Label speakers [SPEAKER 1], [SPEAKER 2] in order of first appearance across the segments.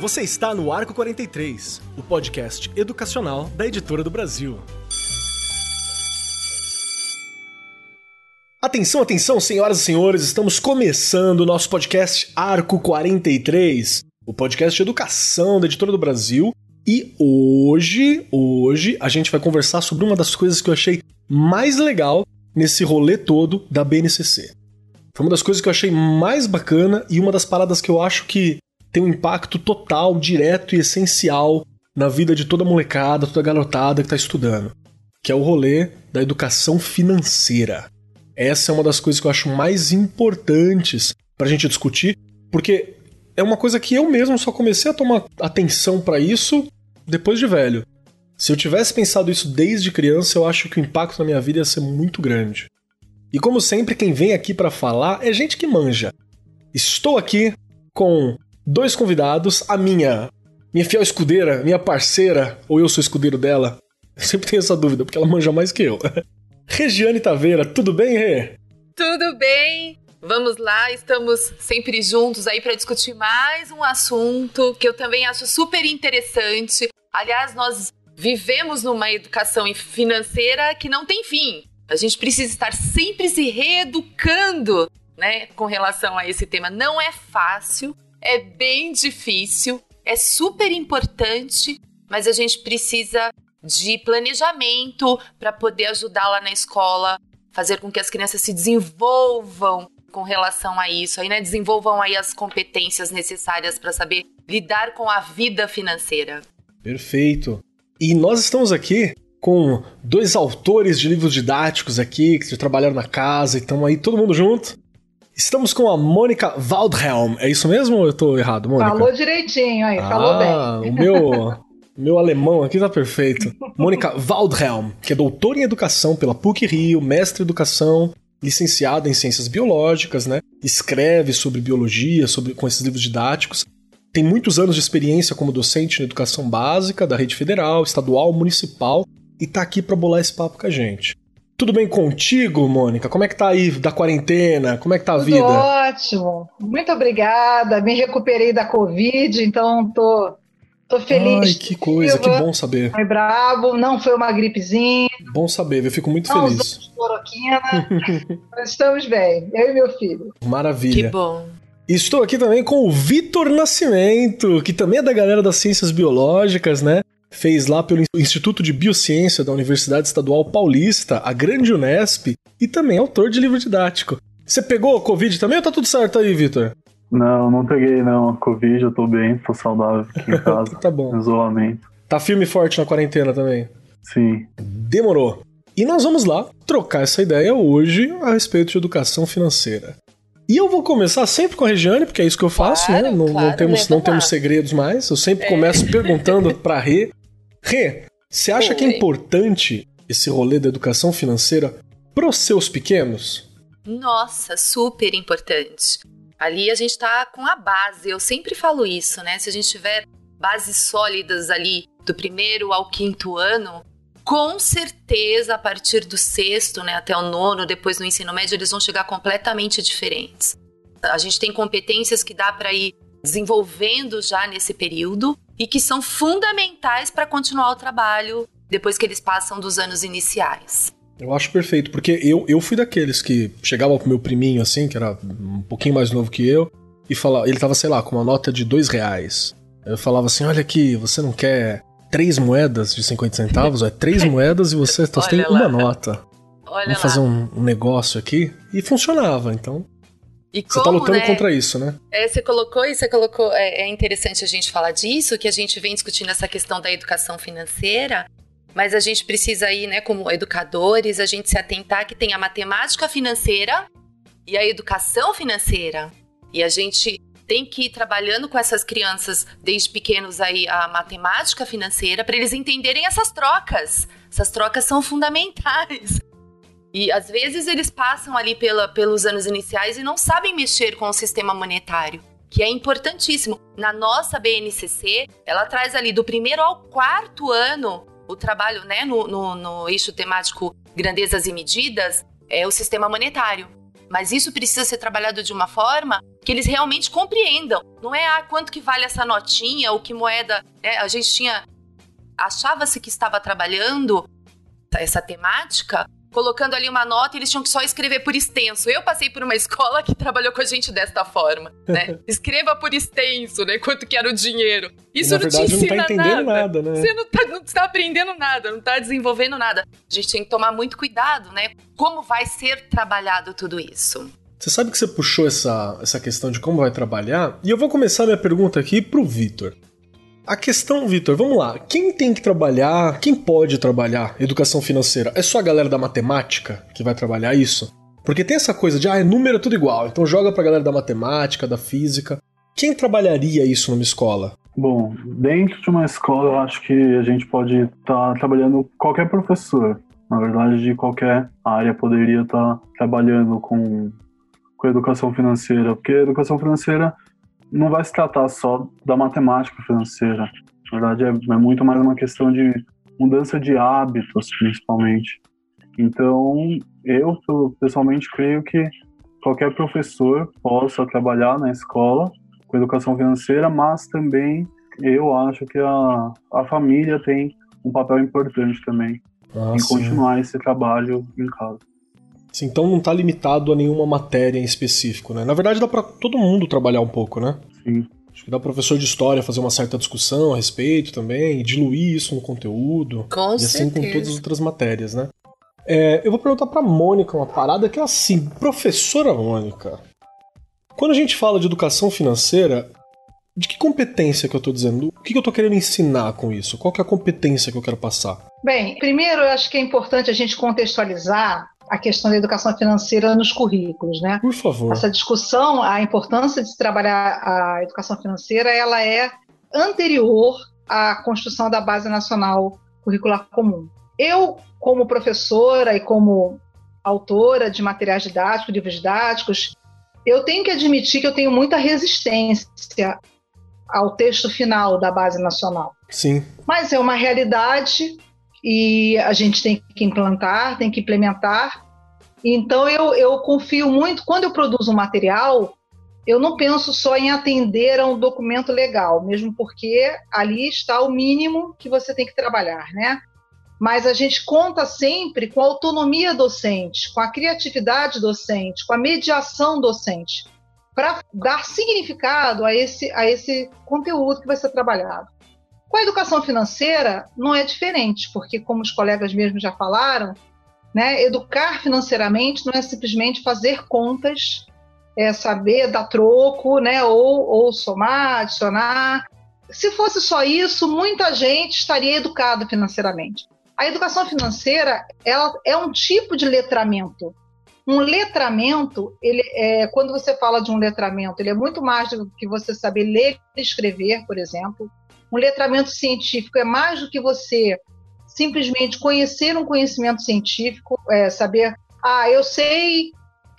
[SPEAKER 1] Você está no Arco 43, o podcast educacional da Editora do Brasil. Atenção, atenção, senhoras e senhores, estamos começando o nosso podcast Arco 43, o podcast de educação da Editora do Brasil. E hoje, hoje, a gente vai conversar sobre uma das coisas que eu achei mais legal nesse rolê todo da BNCC. Foi uma das coisas que eu achei mais bacana e uma das paradas que eu acho que tem um impacto total, direto e essencial na vida de toda molecada, toda garotada que está estudando, que é o rolê da educação financeira. Essa é uma das coisas que eu acho mais importantes para a gente discutir, porque é uma coisa que eu mesmo só comecei a tomar atenção para isso depois de velho. Se eu tivesse pensado isso desde criança, eu acho que o impacto na minha vida ia ser muito grande. E como sempre, quem vem aqui para falar é gente que manja. Estou aqui com dois convidados, a minha minha fiel escudeira, minha parceira, ou eu sou escudeiro dela. Eu sempre tenho essa dúvida, porque ela manja mais que eu. Regiane Taveira, tudo bem, Rê?
[SPEAKER 2] Tudo bem. Vamos lá, estamos sempre juntos aí para discutir mais um assunto que eu também acho super interessante. Aliás, nós vivemos numa educação financeira que não tem fim. A gente precisa estar sempre se reeducando, né, com relação a esse tema. Não é fácil, é bem difícil, é super importante, mas a gente precisa de planejamento para poder ajudar lá na escola, fazer com que as crianças se desenvolvam com relação a isso, aí, né, desenvolvam aí as competências necessárias para saber lidar com a vida financeira.
[SPEAKER 1] Perfeito. E nós estamos aqui com dois autores de livros didáticos aqui, que trabalharam na casa e estamos aí todo mundo junto. Estamos com a Mônica Waldhelm. É isso mesmo ou eu tô errado, Mônica?
[SPEAKER 3] Falou direitinho aí, ah, falou bem.
[SPEAKER 1] O meu, meu alemão aqui tá perfeito. Mônica Waldhelm, que é doutora em educação pela PUC Rio, mestre em educação, licenciada em ciências biológicas, né? Escreve sobre biologia, sobre com esses livros didáticos tem muitos anos de experiência como docente na educação básica da rede federal, estadual, municipal e tá aqui para bolar esse papo com a gente. Tudo bem contigo, Mônica? Como é que tá aí da quarentena? Como é que tá a
[SPEAKER 3] Tudo
[SPEAKER 1] vida?
[SPEAKER 3] Ótimo. Muito obrigada. Me recuperei da Covid, então tô Tô feliz.
[SPEAKER 1] Ai, que coisa, que bom saber.
[SPEAKER 3] Foi brabo, não foi uma gripezinha.
[SPEAKER 1] Bom saber, eu fico muito não feliz.
[SPEAKER 3] Cloroquina. estamos bem, eu e meu filho.
[SPEAKER 1] Maravilha.
[SPEAKER 2] Que bom.
[SPEAKER 1] Estou aqui também com o Vitor Nascimento, que também é da galera das ciências biológicas, né? Fez lá pelo Instituto de Biociência da Universidade Estadual Paulista, a grande Unesp, e também é autor de livro didático. Você pegou a Covid também ou tá tudo certo aí, Vitor?
[SPEAKER 4] Não, não peguei não. Covid, eu tô bem, tô saudável aqui em casa.
[SPEAKER 1] tá bom.
[SPEAKER 4] Isolamento.
[SPEAKER 1] Tá firme e forte na quarentena também?
[SPEAKER 4] Sim.
[SPEAKER 1] Demorou. E nós vamos lá trocar essa ideia hoje a respeito de educação financeira. E eu vou começar sempre com a Regiane, porque é isso que eu faço,
[SPEAKER 2] claro,
[SPEAKER 1] né? Não,
[SPEAKER 2] claro,
[SPEAKER 1] não temos, não temos segredos mais. Eu sempre é. começo perguntando pra Rê. Rê, você acha Oi. que é importante esse rolê da educação financeira pros seus pequenos?
[SPEAKER 2] Nossa, super importante. Ali a gente tá com a base, eu sempre falo isso, né? Se a gente tiver bases sólidas ali do primeiro ao quinto ano, com certeza a partir do sexto, né, até o nono, depois no ensino médio, eles vão chegar completamente diferentes. A gente tem competências que dá para ir desenvolvendo já nesse período e que são fundamentais para continuar o trabalho depois que eles passam dos anos iniciais.
[SPEAKER 1] Eu acho perfeito, porque eu, eu fui daqueles que chegava pro meu priminho assim, que era um pouquinho mais novo que eu, e falava, ele tava, sei lá, com uma nota de dois reais. Eu falava assim: olha aqui, você não quer três moedas de 50 centavos, é três moedas e você só tem uma nota.
[SPEAKER 2] Olha
[SPEAKER 1] Vamos fazer um, um, negócio aqui. E funcionava, então.
[SPEAKER 2] E
[SPEAKER 1] você tá lutando né? contra isso, né?
[SPEAKER 2] É, você colocou e você colocou. É, é interessante a gente falar disso, que a gente vem discutindo essa questão da educação financeira. Mas a gente precisa aí, né, como educadores, a gente se atentar que tem a matemática financeira e a educação financeira. E a gente tem que ir trabalhando com essas crianças desde pequenos aí a matemática financeira para eles entenderem essas trocas. Essas trocas são fundamentais. E às vezes eles passam ali pela, pelos anos iniciais e não sabem mexer com o sistema monetário, que é importantíssimo. Na nossa BNCC, ela traz ali do primeiro ao quarto ano o trabalho né, no, no, no eixo temático grandezas e medidas, é o sistema monetário. Mas isso precisa ser trabalhado de uma forma que eles realmente compreendam. Não é ah, quanto que vale essa notinha ou que moeda. Né? A gente tinha. Achava-se que estava trabalhando essa temática colocando ali uma nota e eles tinham que só escrever por extenso. Eu passei por uma escola que trabalhou com a gente desta forma, né? Escreva por extenso, né? Quanto que era o dinheiro. Isso não
[SPEAKER 1] verdade,
[SPEAKER 2] te ensina
[SPEAKER 1] não tá entendendo
[SPEAKER 2] nada.
[SPEAKER 1] nada, né?
[SPEAKER 2] Você não tá, não tá aprendendo nada, não tá desenvolvendo nada. A gente tem que tomar muito cuidado, né? Como vai ser trabalhado tudo isso?
[SPEAKER 1] Você sabe que você puxou essa, essa questão de como vai trabalhar? E eu vou começar minha pergunta aqui pro Vitor. A questão, Vitor, vamos lá. Quem tem que trabalhar, quem pode trabalhar educação financeira? É só a galera da matemática que vai trabalhar isso? Porque tem essa coisa de, ah, é número é tudo igual, então joga pra galera da matemática, da física. Quem trabalharia isso numa escola?
[SPEAKER 4] Bom, dentro de uma escola, eu acho que a gente pode estar trabalhando qualquer professor. Na verdade, de qualquer área poderia estar trabalhando com, com educação financeira, porque a educação financeira não vai se tratar só da matemática financeira. Na verdade, é, é muito mais uma questão de mudança de hábitos, principalmente. Então, eu pessoalmente creio que qualquer professor possa trabalhar na escola com educação financeira, mas também eu acho que a, a família tem um papel importante também
[SPEAKER 1] Ah,
[SPEAKER 4] em
[SPEAKER 1] sim.
[SPEAKER 4] continuar esse trabalho em casa.
[SPEAKER 1] Sim, Então não tá limitado a nenhuma matéria em específico, né? Na verdade, dá pra todo mundo trabalhar um pouco, né?
[SPEAKER 4] Sim.
[SPEAKER 1] Acho que dá pro professor de história fazer uma certa discussão a respeito também, e diluir isso no conteúdo.
[SPEAKER 2] Com
[SPEAKER 1] e assim com todas as outras matérias, né? É, eu vou perguntar pra Mônica uma parada que é assim, professora Mônica. Quando a gente fala de educação financeira, de que competência que eu tô dizendo? O que que eu tô querendo ensinar com isso? Qual que é a competência que eu quero passar?
[SPEAKER 3] Bem, primeiro eu acho que é importante a gente contextualizar a questão da educação financeira nos currículos, né?
[SPEAKER 1] Por favor.
[SPEAKER 3] Essa discussão, a importância de se trabalhar a educação financeira, ela é anterior à construção da Base Nacional Curricular Comum. Eu, como professora e como autora de materiais didáticos, livros didáticos, eu tenho que admitir que eu tenho muita resistência ao texto final da Base Nacional.
[SPEAKER 1] Sim.
[SPEAKER 3] Mas é uma realidade e a gente tem que implantar, tem que implementar. Então eu, eu confio muito, quando eu produzo um material, eu não penso só em atender a um documento legal, mesmo porque ali está o mínimo que você tem que trabalhar, né? Mas a gente conta sempre com a autonomia docente, com a criatividade docente, com a mediação docente, para dar significado a esse, a esse conteúdo que vai ser trabalhado. Com a educação financeira, não é diferente, porque, como os colegas mesmos já falaram, né, educar financeiramente não é simplesmente fazer contas, é saber dar troco, né, ou, ou somar, adicionar. Se fosse só isso, muita gente estaria educada financeiramente. A educação financeira ela é um tipo de letramento. Um letramento, ele é, quando você fala de um letramento, ele é muito mais do que você saber ler e escrever, por exemplo. Um letramento científico é mais do que você simplesmente conhecer um conhecimento científico, é, saber, ah, eu sei,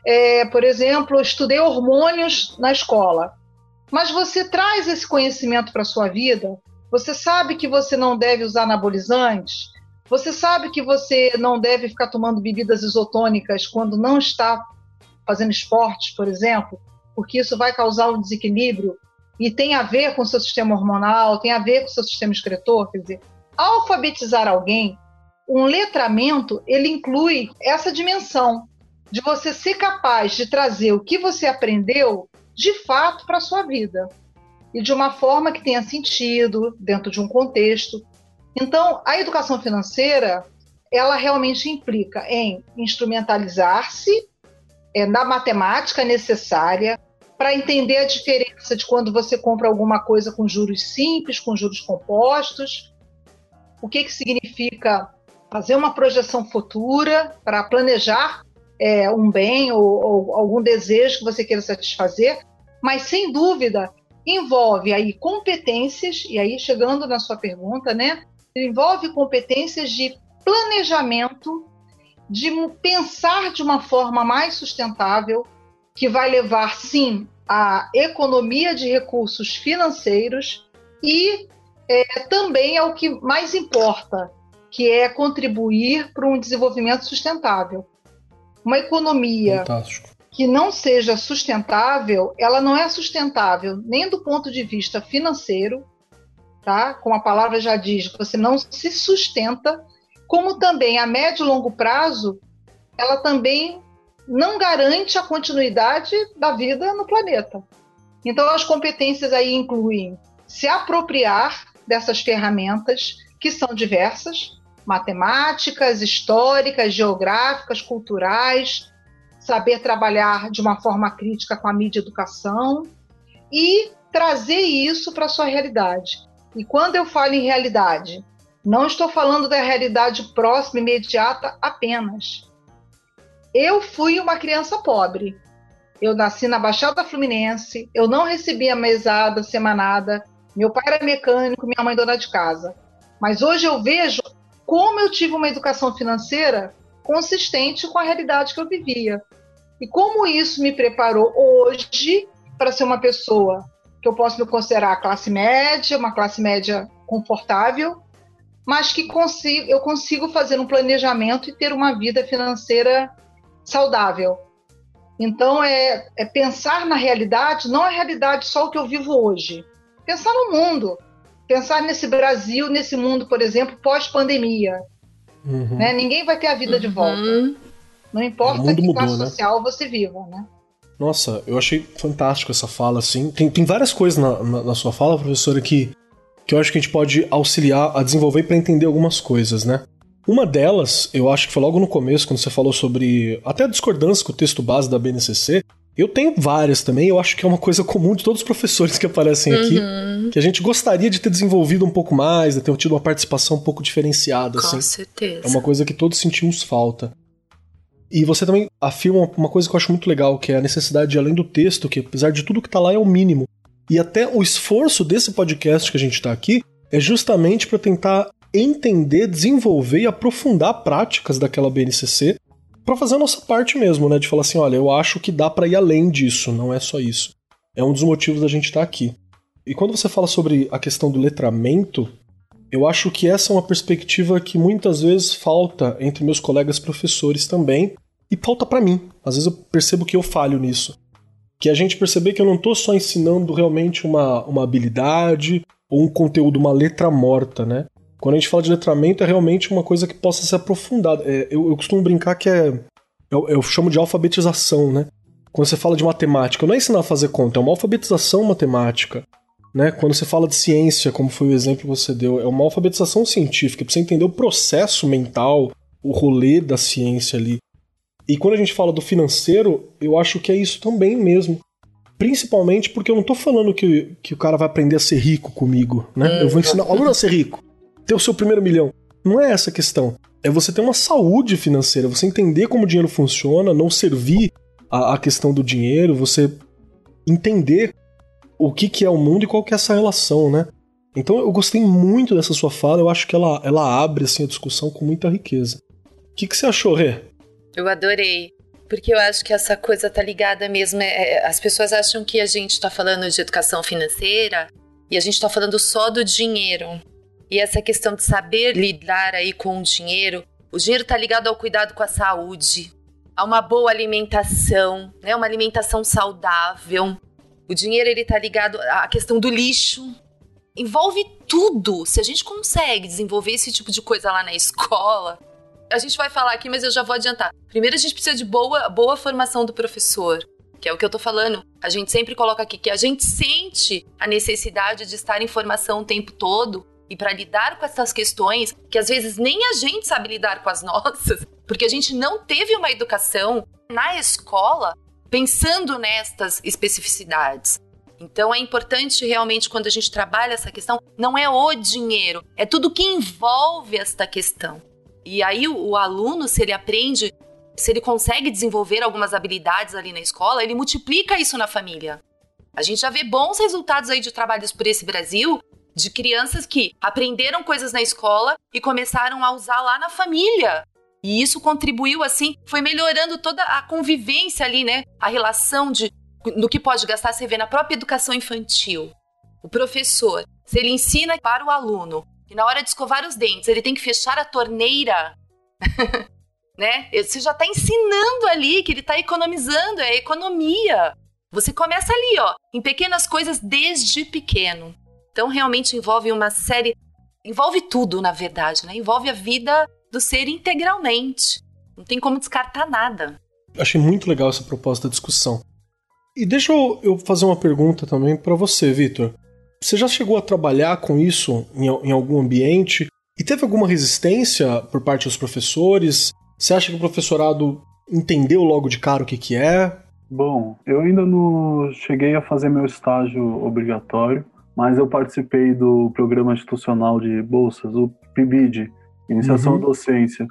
[SPEAKER 3] é, por exemplo, estudei hormônios na escola, mas você traz esse conhecimento para sua vida, você sabe que você não deve usar anabolizantes, você sabe que você não deve ficar tomando bebidas isotônicas quando não está fazendo esportes, por exemplo, porque isso vai causar um desequilíbrio e tem a ver com o seu sistema hormonal, tem a ver com o seu sistema excretor, quer dizer, alfabetizar alguém, um letramento, ele inclui essa dimensão de você ser capaz de trazer o que você aprendeu de fato para a sua vida e de uma forma que tenha sentido dentro de um contexto. Então, a educação financeira, ela realmente implica em instrumentalizar-se é, na matemática necessária para entender a diferença de quando você compra alguma coisa com juros simples, com juros compostos, o que, que significa fazer uma projeção futura para planejar é, um bem ou, ou algum desejo que você queira satisfazer, mas sem dúvida envolve aí competências, e aí chegando na sua pergunta, né? Envolve competências de planejamento, de pensar de uma forma mais sustentável, que vai levar, sim, à economia de recursos financeiros e é, também ao que mais importa, que é contribuir para um desenvolvimento sustentável. Uma economia
[SPEAKER 1] Fantástico.
[SPEAKER 3] que não seja sustentável, ela não é sustentável nem do ponto de vista financeiro, tá? Como a palavra já diz, você não se sustenta, como também a médio e longo prazo, ela também não garante a continuidade da vida no planeta. Então, as competências aí incluem se apropriar dessas ferramentas, que são diversas, matemáticas, históricas, geográficas, culturais, saber trabalhar de uma forma crítica com a mídia educação e trazer isso para a sua realidade. E quando eu falo em realidade, não estou falando da realidade próxima, imediata apenas. Eu fui uma criança pobre. Eu nasci na Baixada Fluminense, eu não recebia mesada semanada, meu pai era mecânico, minha mãe dona de casa. Mas hoje eu vejo como eu tive uma educação financeira consistente com a realidade que eu vivia. E como isso me preparou hoje para ser uma pessoa que eu posso me considerar classe média, uma classe média confortável, mas que consigo, eu consigo fazer um planejamento e ter uma vida financeira saudável. Então, é, é pensar na realidade, não a realidade só o que eu vivo hoje. Pensar no mundo. Pensar nesse Brasil, nesse mundo, por exemplo, pós-pandemia.
[SPEAKER 1] Uhum.
[SPEAKER 3] Né? Ninguém vai ter a vida de volta.
[SPEAKER 2] Uhum.
[SPEAKER 3] Não importa que
[SPEAKER 1] mudou,
[SPEAKER 3] classe
[SPEAKER 1] né?
[SPEAKER 3] social você viva, né?
[SPEAKER 1] Nossa, eu achei fantástico essa fala, assim. Tem, tem várias coisas na, na, na sua fala, professora, que, que eu acho que a gente pode auxiliar a desenvolver para entender algumas coisas, né? Uma delas, eu acho que foi logo no começo, quando você falou sobre até a discordância com o texto base da BNCC. Eu tenho várias também, eu acho que é uma coisa comum de todos os professores que aparecem aqui,
[SPEAKER 2] Uhum.
[SPEAKER 1] que a gente gostaria de ter desenvolvido um pouco mais, de ter tido uma participação um pouco diferenciada, assim.
[SPEAKER 2] Com certeza.
[SPEAKER 1] É uma coisa que todos sentimos falta. E você também afirma uma coisa que eu acho muito legal, que é a necessidade de, além do texto, que apesar de tudo que tá lá é o mínimo. E até o esforço desse podcast que a gente tá aqui é justamente para tentar entender, desenvolver e aprofundar práticas daquela BNCC para fazer a nossa parte mesmo, né? De falar assim, olha, eu acho que dá para ir além disso, não é só isso. É um dos motivos da gente estar aqui. E quando você fala sobre a questão do letramento, eu acho que essa é uma perspectiva que muitas vezes falta entre meus colegas professores também, e falta para mim. Às vezes eu percebo que eu falho nisso. Que a gente perceber que eu não tô só ensinando realmente uma, uma habilidade ou um conteúdo, uma letra morta, né? Quando a gente fala de letramento, é realmente uma coisa que possa ser aprofundada. É, eu, eu costumo brincar que é. Eu, eu chamo de alfabetização, né? Quando você fala de matemática, não é ensinar a fazer conta, é uma alfabetização matemática. Né? Quando você fala de ciência, como foi o exemplo que você deu, é uma alfabetização científica, pra você entender o processo mental, o rolê da ciência ali. E quando a gente fala do financeiro, eu acho que é isso também mesmo. Principalmente porque eu não tô falando que, que o cara vai aprender a ser rico comigo, né? Eu vou ensinar o aluno a ser rico, ter o seu primeiro milhão. Não é essa a questão. É você ter uma saúde financeira, você entender como o dinheiro funciona, não servir a, a questão do dinheiro, você entender o que, que é o mundo e qual que é essa relação, né? Então eu gostei muito dessa sua fala, eu acho que ela, ela abre assim, a discussão com muita riqueza. O que, que você achou, Rê?
[SPEAKER 2] Eu adorei. Porque eu acho que essa coisa tá ligada mesmo. é- é- as pessoas acham que a gente tá falando de educação financeira e a gente tá falando só do dinheiro. E essa questão de saber lidar aí com o dinheiro, o dinheiro tá ligado ao cuidado com a saúde, a uma boa alimentação, né? Uma alimentação saudável. O dinheiro ele tá ligado à questão do lixo. Envolve tudo. Se a gente consegue desenvolver esse tipo de coisa lá na escola, a gente vai falar aqui, mas eu já vou adiantar. Primeiro, a gente precisa de boa, boa formação do professor, que é o que eu tô falando. A gente sempre coloca aqui que a gente sente a necessidade de estar em formação o tempo todo e para lidar com essas questões que às vezes nem a gente sabe lidar com as nossas, porque a gente não teve uma educação na escola pensando nestas especificidades. Então é importante realmente quando a gente trabalha essa questão, não é o dinheiro, é tudo que envolve esta questão. E aí o, o aluno, se ele aprende, se ele consegue desenvolver algumas habilidades ali na escola, ele multiplica isso na família. A gente já vê bons resultados aí de trabalhos por esse Brasil de crianças que aprenderam coisas na escola e começaram a usar lá na família. E isso contribuiu assim, foi melhorando toda a convivência ali, né? A relação de no que pode gastar, você vê na própria educação infantil. O professor, se ele ensina para o aluno que na hora de escovar os dentes ele tem que fechar a torneira, né? Você já está ensinando ali que ele está economizando, é economia. Você começa ali, ó, em pequenas coisas desde pequeno. Então realmente envolve uma série, envolve tudo, na verdade, né? Envolve a vida do ser integralmente. Não tem como descartar nada.
[SPEAKER 1] Achei muito legal essa proposta da discussão. E deixa eu, fazer uma pergunta também para você, Vitor. Você já chegou a trabalhar com isso em, em algum ambiente? E teve alguma resistência por parte dos professores? Você acha que o professorado entendeu logo de cara o que, que é?
[SPEAKER 4] Bom, eu ainda não cheguei a fazer meu estágio obrigatório, mas eu participei do programa institucional de bolsas, o PIBID, Iniciação uhum. à Docência.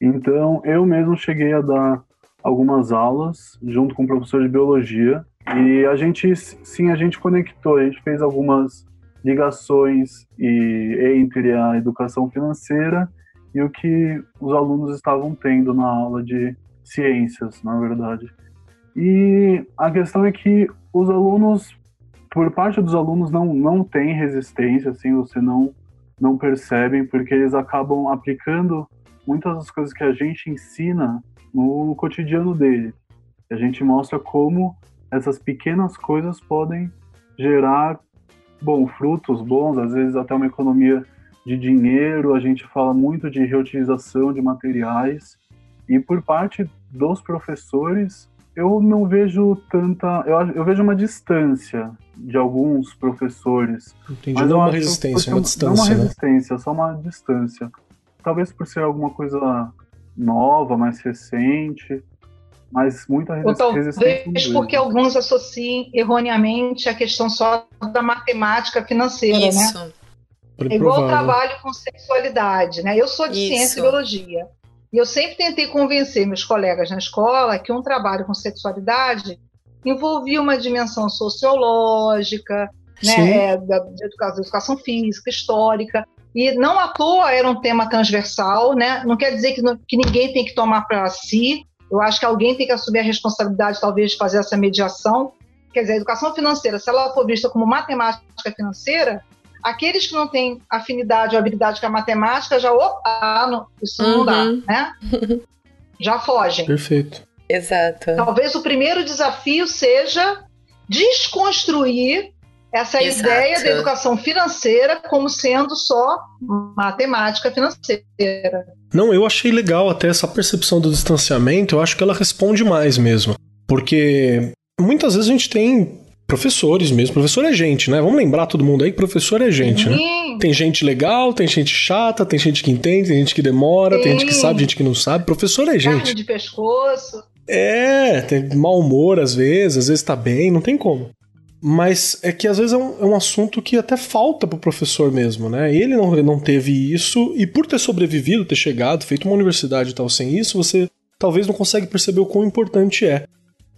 [SPEAKER 4] Então, eu mesmo cheguei a dar algumas aulas junto com o professor de biologia e a gente, sim, a gente conectou, a gente fez algumas ligações e, entre a educação financeira e o que os alunos estavam tendo na aula de ciências, na verdade. E a questão é que os alunos, por parte dos alunos, não, não tem resistência, assim, você não, não percebem, porque eles acabam aplicando muitas das coisas que a gente ensina no cotidiano dele. A gente mostra como essas pequenas coisas podem gerar, bom, frutos bons, às vezes até uma economia de dinheiro, a gente fala muito de reutilização de materiais, e por parte dos professores, eu não vejo tanta. Eu, eu vejo uma distância de alguns professores.
[SPEAKER 1] Entendi, mas não uma resistência, uma distância. Não
[SPEAKER 4] uma
[SPEAKER 1] né?
[SPEAKER 4] resistência, só uma distância. Talvez por ser alguma coisa nova, mais recente, mas muita resistência.
[SPEAKER 3] Talvez porque alguns associem erroneamente a questão só da matemática financeira, né? Isso. né? É igual trabalho com sexualidade, né? Eu sou de Isso. ciência e biologia. E eu sempre tentei convencer meus colegas na escola que um trabalho com sexualidade envolvia uma dimensão sociológica, né, da, de educação, educação física, histórica, e não à toa era um tema transversal, né? Não quer dizer que, que ninguém tem que tomar para si. Eu acho que alguém tem que assumir a responsabilidade, talvez, de fazer essa mediação. Quer dizer, a educação financeira, se ela for vista como matemática financeira, aqueles que não têm afinidade ou habilidade com a matemática já, opa, não, isso não dá, uhum. né? Já fogem.
[SPEAKER 1] Perfeito.
[SPEAKER 2] Exato.
[SPEAKER 3] Talvez o primeiro desafio seja desconstruir essa Exato. ideia da educação financeira como sendo só matemática financeira.
[SPEAKER 1] Não, eu achei legal até essa percepção do distanciamento, eu acho que ela responde mais mesmo. Porque muitas vezes a gente tem professores mesmo. Professor é gente, né? Vamos lembrar todo mundo aí que professor é gente, né? Sim. né? Tem gente legal, tem gente chata, tem gente que entende, tem gente que demora, Sim. tem gente que sabe, gente que não sabe. Professor é gente. Carne
[SPEAKER 3] de pescoço.
[SPEAKER 1] É, tem mau humor às vezes, às vezes tá bem, não tem como. Mas é que às vezes é um, é um assunto que até falta pro professor mesmo, né? Ele não, não teve isso, e por ter sobrevivido, ter chegado, feito uma universidade e tal sem isso, você talvez não consegue perceber o quão importante é.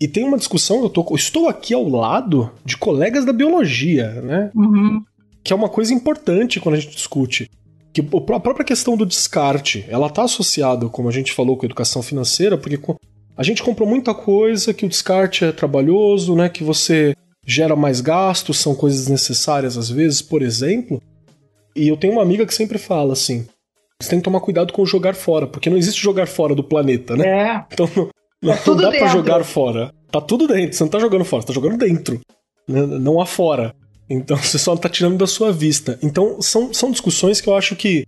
[SPEAKER 1] E tem uma discussão, eu, tô, estou aqui ao lado de colegas da biologia, né?
[SPEAKER 3] Uhum.
[SPEAKER 1] Que é uma coisa importante quando a gente discute. Que a própria questão do descarte, ela está associada, como a gente falou, com a educação financeira, porque a gente comprou muita coisa que o descarte é trabalhoso, né? Que você gera mais gastos, são coisas necessárias às vezes, por exemplo. E eu tenho uma amiga que sempre fala assim: você tem que tomar cuidado com o jogar fora, porque não existe jogar fora do planeta, né?
[SPEAKER 3] É.
[SPEAKER 1] Então não, não, dá para jogar fora. Tá tudo dentro, você não tá jogando fora, você tá jogando dentro, né? não afora. Então você só tá tirando da sua vista. Então são, são discussões que eu acho que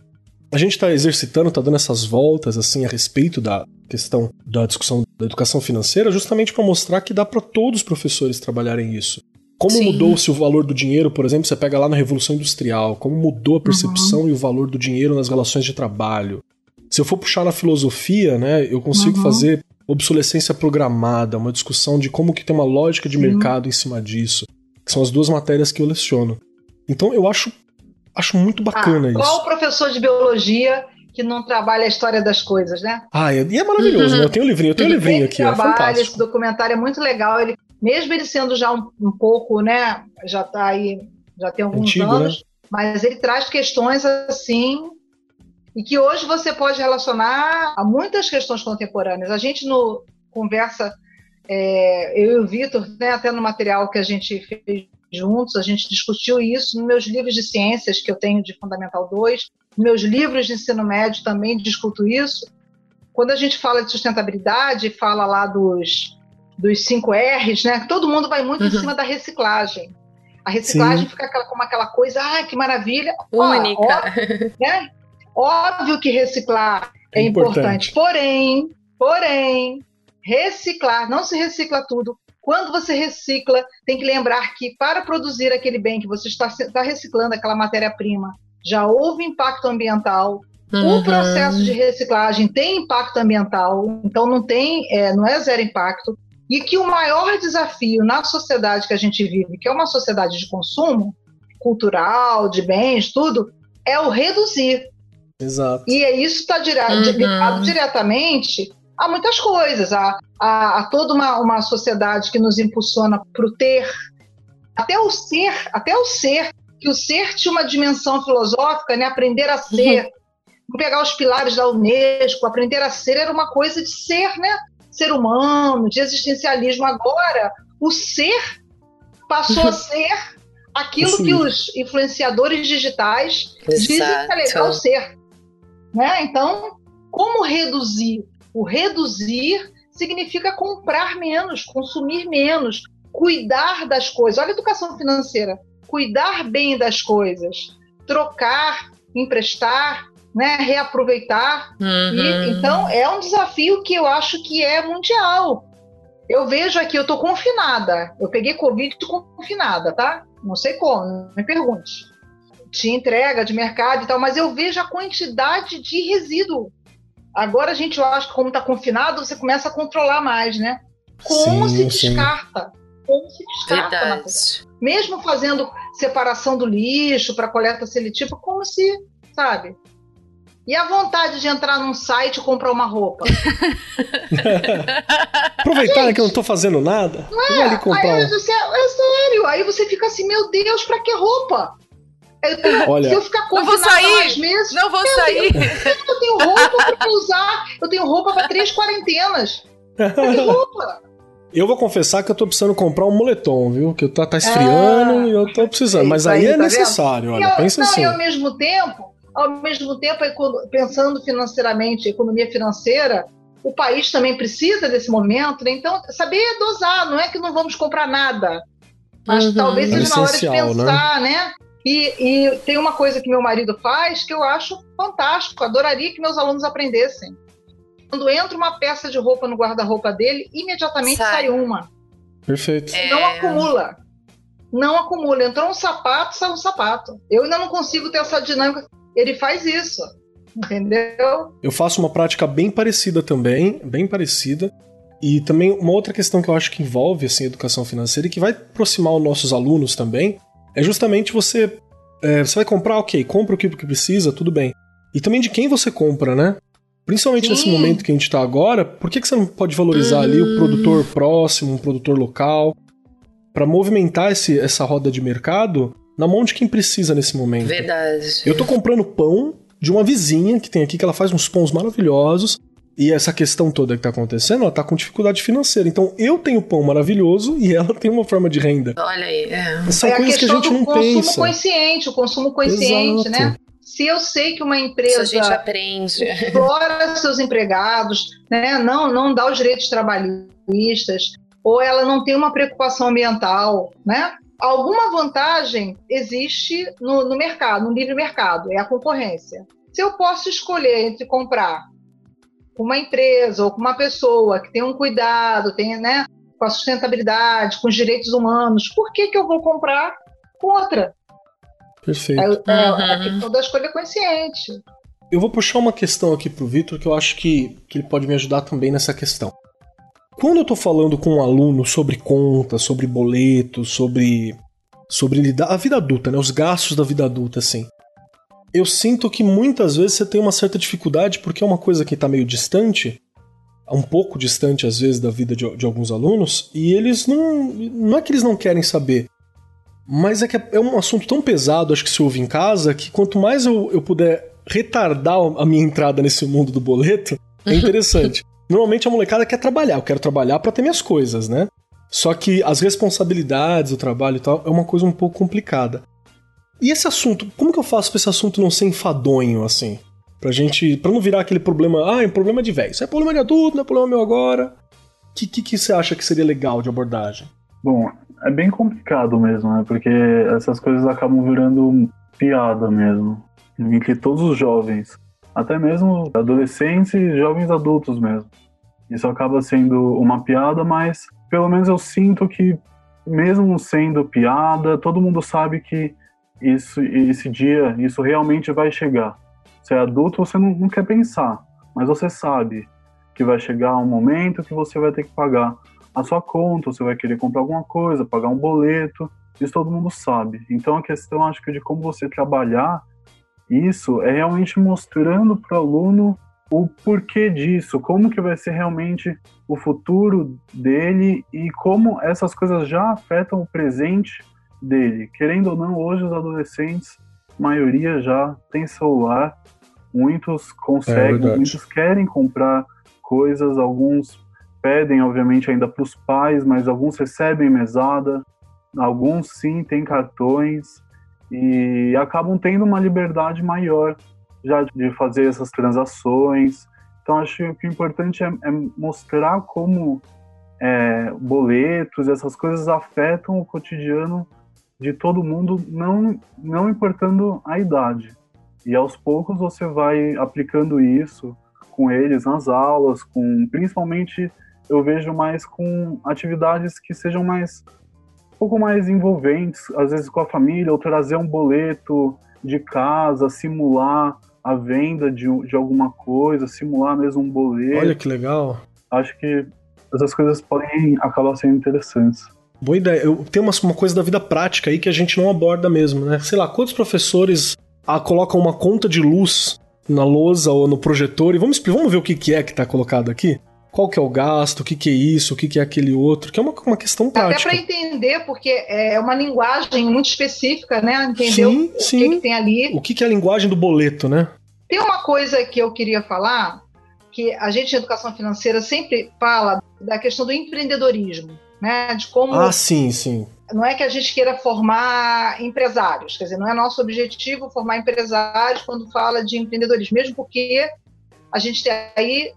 [SPEAKER 1] a gente está exercitando, está dando essas voltas assim a respeito da questão da discussão da educação financeira, justamente para mostrar que dá para todos os professores trabalharem isso. Como mudou-se o valor do dinheiro, por exemplo, você pega lá na Revolução Industrial, como mudou a percepção uhum. e o valor do dinheiro nas relações de trabalho. Se eu for puxar na filosofia, né, eu consigo uhum. fazer obsolescência programada, uma discussão de como que tem uma lógica de Sim. mercado em cima disso. Que são as duas matérias que eu leciono. Então eu acho Acho muito bacana ah, isso.
[SPEAKER 3] Qual professor de biologia que não trabalha a história das coisas, né?
[SPEAKER 1] Ah, e é maravilhoso, uhum. né? Eu tenho um livrinho, eu tenho um livrinho aqui, trabalha, é fantástico.
[SPEAKER 3] Esse documentário é muito legal. Ele, mesmo ele sendo já um, um pouco, né? Já está aí, já tem alguns Antigo, né? anos, né? mas ele traz questões assim e que hoje você pode relacionar a muitas questões contemporâneas. A gente no conversa, é, eu e o Vitor, né, até no material que a gente fez juntos, a gente discutiu isso nos meus livros de ciências que eu tenho de Fundamental 2, nos meus livros de ensino médio também discuto isso. quando a gente fala de sustentabilidade, fala lá dos, dos 5 R's, né? Todo mundo vai muito uhum. em cima da reciclagem. A reciclagem Sim. fica aquela, como aquela coisa, ah, que maravilha.
[SPEAKER 2] Única. Ó,
[SPEAKER 3] óbvio, né? Óbvio que reciclar é, é importante. importante. Porém, porém, reciclar, não se recicla tudo. Quando você recicla, tem que lembrar que para produzir aquele bem que você está, está reciclando, aquela matéria-prima, já houve impacto ambiental. Uhum. O processo de reciclagem tem impacto ambiental, então não tem, é, não é zero impacto. E que o maior desafio na sociedade que a gente vive, que é uma sociedade de consumo cultural, de bens, tudo, é o reduzir.
[SPEAKER 1] Exato.
[SPEAKER 3] E é isso está uhum. ligado diretamente a muitas coisas, a, a, a toda uma, uma sociedade que nos impulsiona para o ter, até o ser, até o ser, que o ser tinha uma dimensão filosófica, né? Aprender a ser. Uhum. Pegar os pilares da Unesco, aprender a ser era uma coisa de ser, né? Ser humano, de existencialismo. Agora, o ser passou a ser aquilo que os influenciadores digitais Exato. dizem que é legal ser. Né? Então, como reduzir? O reduzir significa comprar menos, consumir menos, cuidar das coisas. Olha a educação financeira. Cuidar bem das coisas, trocar, emprestar, né, reaproveitar. Uhum. E, então, é um desafio que eu acho que é mundial. Eu vejo aqui, eu estou confinada. Eu peguei Covid confinada, tá? Não sei como, não me pergunte tinha entrega de mercado e tal, mas eu vejo a quantidade de resíduo. Agora a gente, eu acho que como está confinado, você começa a controlar mais, né? Como sim, se descarta? Sim. Como se descarta? Mesmo fazendo separação do lixo para coleta seletiva, como se, sabe? E a vontade de entrar num site e comprar uma roupa?
[SPEAKER 1] Aproveitar Gente, que eu não estou fazendo nada.
[SPEAKER 3] Não é? Ali comprar aí, você, é sério. Aí você fica assim, meu Deus, para que roupa? Eu, Olha, se eu ficar
[SPEAKER 2] não vou sair, meses, não vou sair.
[SPEAKER 3] Deus, eu tenho roupa para usar, eu tenho roupa para três quarentenas. Que roupa?
[SPEAKER 1] Eu vou confessar que eu tô precisando comprar um moletom, viu? Que tá, tá esfriando ah, e eu tô precisando. Mas aí, aí é tá necessário, vendo? olha, eu, pensa não, assim.
[SPEAKER 3] E ao mesmo tempo, ao mesmo tempo, pensando financeiramente, economia financeira, o país também precisa desse momento, né? Então, saber dosar, não é que não vamos comprar nada. Mas uhum. talvez seja é na hora de né? pensar, né? né? E, e, tem uma coisa que meu marido faz que eu acho fantástico, adoraria que meus alunos aprendessem. Quando entra uma peça de roupa no guarda-roupa dele, imediatamente sai, sai uma.
[SPEAKER 1] Perfeito.
[SPEAKER 3] É... Não acumula. Não acumula. Entrou um sapato, sai um sapato. Eu ainda não consigo ter essa dinâmica. Ele faz isso. Entendeu?
[SPEAKER 1] Eu faço uma prática bem parecida também, bem parecida. E também uma outra questão que eu acho que envolve assim, educação financeira e que vai aproximar os nossos alunos também é justamente você. É, você vai comprar, ok, compra o que precisa, tudo bem. E também de quem você compra, né? Principalmente Sim. nesse momento que a gente tá agora, por que, que você não pode valorizar ali o produtor hum. próximo, um produtor local, para movimentar esse, essa roda de mercado na mão de quem precisa nesse momento?
[SPEAKER 2] Verdade.
[SPEAKER 1] Eu tô comprando pão de uma vizinha que tem aqui, que ela faz uns pães maravilhosos, e essa questão toda que está acontecendo, ela está com dificuldade financeira. Então eu tenho pão maravilhoso e ela tem uma forma de renda.
[SPEAKER 2] Olha aí.
[SPEAKER 1] É. São é coisas a que a gente não pensa.
[SPEAKER 3] O consumo consciente, o consumo consciente, né? Exato. né? Se eu sei que uma empresa
[SPEAKER 2] a gente aprende.
[SPEAKER 3] explora seus empregados, né? não, não dá os direitos trabalhistas, ou ela não tem uma preocupação ambiental, né? Alguma vantagem existe no, no mercado, no livre mercado, é a concorrência. Se eu posso escolher entre comprar com uma empresa ou com uma pessoa que tem um cuidado, tem, né, com a sustentabilidade, com os direitos humanos, por que, que eu vou comprar com outra?
[SPEAKER 1] Perfeito.
[SPEAKER 3] É, é uhum. a questão da escolha consciente.
[SPEAKER 1] Eu vou puxar uma questão aqui pro Vitor que eu acho que, que ele pode me ajudar também nessa questão. Quando eu estou falando com um aluno sobre contas, sobre boletos, sobre sobre lidar a vida adulta, né, os gastos da vida adulta assim eu sinto que muitas vezes você tem uma certa dificuldade porque é uma coisa que está meio distante, um pouco distante às vezes da vida de, de, alguns alunos, e eles não. Não é que eles não querem saber, mas é que é um assunto tão pesado, acho que se ouve em casa, que quanto mais eu, eu puder retardar a minha entrada nesse mundo do boleto, é interessante. Normalmente a molecada quer trabalhar, eu quero trabalhar para ter minhas coisas, né? Só que as responsabilidades, o trabalho e tal, é uma coisa um pouco complicada. E esse assunto, como que eu faço pra esse assunto não ser enfadonho, assim? Pra gente. Pra não virar aquele problema. Ah, é um problema de velho. Isso é problema de adulto, não é problema meu agora. O que, que, que você acha que seria legal de abordagem?
[SPEAKER 4] Bom, é bem complicado mesmo, né? Porque essas coisas acabam virando piada mesmo. Em que todos os jovens, até mesmo adolescentes e jovens adultos mesmo. Isso acaba sendo uma piada, mas pelo menos eu sinto que, mesmo sendo piada, todo mundo sabe que isso, esse dia, isso realmente vai chegar. Você é adulto, você não, não quer pensar, mas você sabe que vai chegar um momento que você vai ter que pagar a sua conta, você vai querer comprar alguma coisa, pagar um boleto, isso todo mundo sabe. Então a questão, acho que, de como você trabalhar isso é realmente mostrando para o aluno o porquê disso, como que vai ser realmente o futuro dele e como essas coisas já afetam o presente dele. Querendo ou não, hoje os adolescentes, maioria já tem celular, muitos conseguem, é muitos querem comprar coisas, alguns pedem, obviamente, ainda para os pais, mas alguns recebem mesada, alguns sim têm cartões e acabam tendo uma liberdade maior já de fazer essas transações. Então, acho que o importante é, é mostrar como é, boletos, essas coisas afetam o cotidiano de todo mundo, não, não importando a idade. E aos poucos você vai aplicando isso com eles nas aulas, com principalmente eu vejo mais com atividades que sejam mais um pouco mais envolventes, às vezes com a família, ou trazer um boleto de casa, simular a venda de, de alguma coisa, simular mesmo um boleto.
[SPEAKER 1] Olha que legal.
[SPEAKER 4] Acho que essas coisas podem acabar sendo interessantes.
[SPEAKER 1] Boa ideia. Eu tenho uma, uma coisa da vida prática aí que a gente não aborda mesmo, né? Sei lá, quantos professores ah, colocam uma conta de luz na lousa ou no projetor e vamos, vamos ver o que, que é que está colocado aqui? Qual que é o gasto, o que, que é isso, o que, que é aquele outro, que é uma, uma questão prática.
[SPEAKER 3] Até para entender, porque é uma linguagem muito específica, né? Entendeu sim, o sim. Que, que tem ali.
[SPEAKER 1] O que, que é a linguagem do boleto, né?
[SPEAKER 3] Tem uma coisa que eu queria falar, que a gente em educação financeira sempre fala da questão do empreendedorismo, né? De como.
[SPEAKER 1] Ah, sim, sim.
[SPEAKER 3] Não é que a gente queira formar empresários, quer dizer, não é nosso objetivo formar empresários quando fala de empreendedorismo, mesmo porque a gente tem aí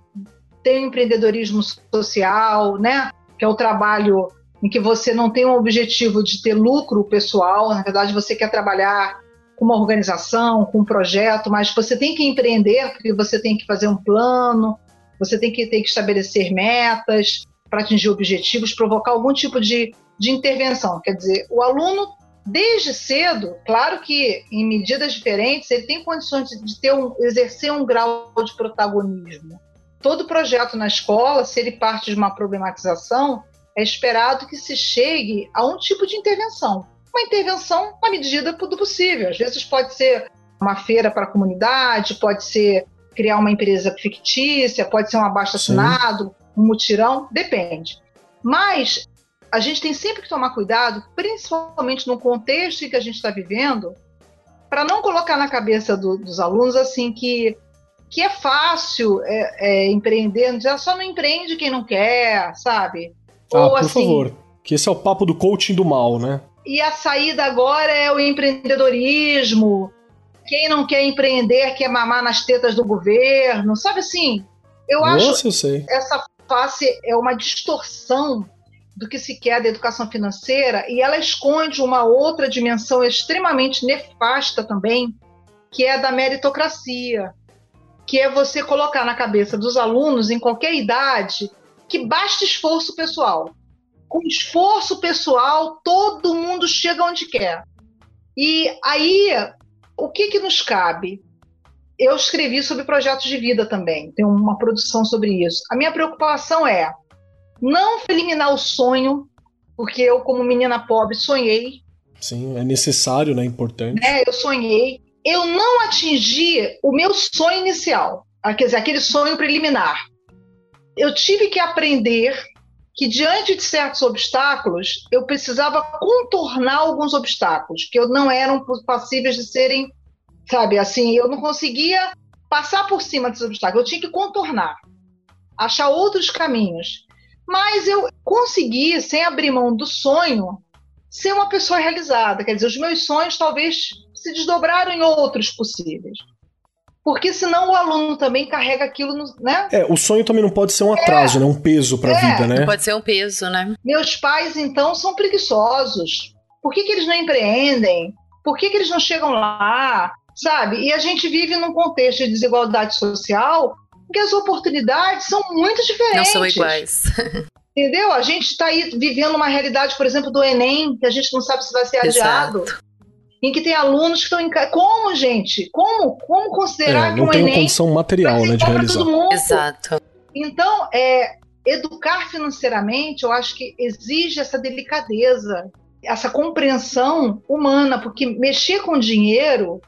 [SPEAKER 3] tem o empreendedorismo social, né? Que é o trabalho em que você não tem o objetivo de ter lucro pessoal, na verdade você quer trabalhar com uma organização, com um projeto, mas você tem que empreender porque você tem que fazer um plano, você tem que, tem que estabelecer metas para atingir objetivos, provocar algum tipo de, de intervenção. Quer dizer, o aluno, desde cedo, claro que em medidas diferentes, ele tem condições de, ter um, exercer um grau de protagonismo todo projeto na escola, se ele parte de uma problematização, é esperado que se chegue a um tipo de intervenção. Uma intervenção na medida do possível. Às vezes pode ser uma feira para a comunidade, pode ser criar uma empresa fictícia, pode ser um abaixo-assinado, um mutirão, depende. Mas a gente tem sempre que tomar cuidado, principalmente no contexto em que a gente está vivendo, para não colocar na cabeça do, dos alunos assim que que é fácil é, é, empreender, já só não empreende quem não quer, sabe?
[SPEAKER 1] Ah, Ou, por assim, favor, que esse é o papo do coaching do mal, né?
[SPEAKER 3] E a saída agora é o empreendedorismo. Quem não quer empreender quer mamar nas tetas do governo, sabe assim? Eu
[SPEAKER 1] Nossa,
[SPEAKER 3] acho
[SPEAKER 1] eu sei.
[SPEAKER 3] essa face é uma distorção do que se quer da educação financeira e ela esconde uma outra dimensão extremamente nefasta também, que é a da meritocracia que é você colocar na cabeça dos alunos, em qualquer idade, que basta esforço pessoal. Com esforço pessoal, todo mundo chega onde quer. E aí, o que, que nos cabe? Eu escrevi sobre projetos de vida também, tem uma produção sobre isso. A minha preocupação é não eliminar o sonho, porque eu, como menina pobre, sonhei.
[SPEAKER 1] Sim, é necessário, né? Importante.
[SPEAKER 3] Né? Eu sonhei eu não atingi o meu sonho inicial, ah, quer dizer, aquele sonho preliminar. Eu tive que aprender que diante de certos obstáculos, eu precisava contornar alguns obstáculos que eu não eram passíveis de serem, sabe, assim, eu não conseguia passar por cima desses obstáculos, eu tinha que contornar, achar outros caminhos. Mas eu consegui, sem abrir mão do sonho, ser uma pessoa realizada. Quer dizer, os meus sonhos talvez se desdobraram em outros possíveis. porque senão o aluno também carrega aquilo, no, né?
[SPEAKER 1] É, o sonho também não pode ser um atraso, é, né? Um peso para a é, vida, né?
[SPEAKER 2] Não pode ser um peso, né?
[SPEAKER 3] Meus pais, então, são preguiçosos. Por que, que eles não empreendem? Por que, que eles não chegam lá? Sabe? E a gente vive num contexto de desigualdade social que as oportunidades são muito diferentes.
[SPEAKER 2] Não são iguais.
[SPEAKER 3] Entendeu? A gente está aí vivendo uma realidade, por exemplo, do Enem, que a gente não sabe se vai ser adiado. Exato em que tem alunos que estão em como gente como como considerar
[SPEAKER 1] é, não
[SPEAKER 3] que um
[SPEAKER 1] tem
[SPEAKER 3] Enem
[SPEAKER 1] condição material né de realizar
[SPEAKER 2] exato
[SPEAKER 3] então é educar financeiramente eu acho que exige essa delicadeza essa compreensão humana porque mexer com dinheiro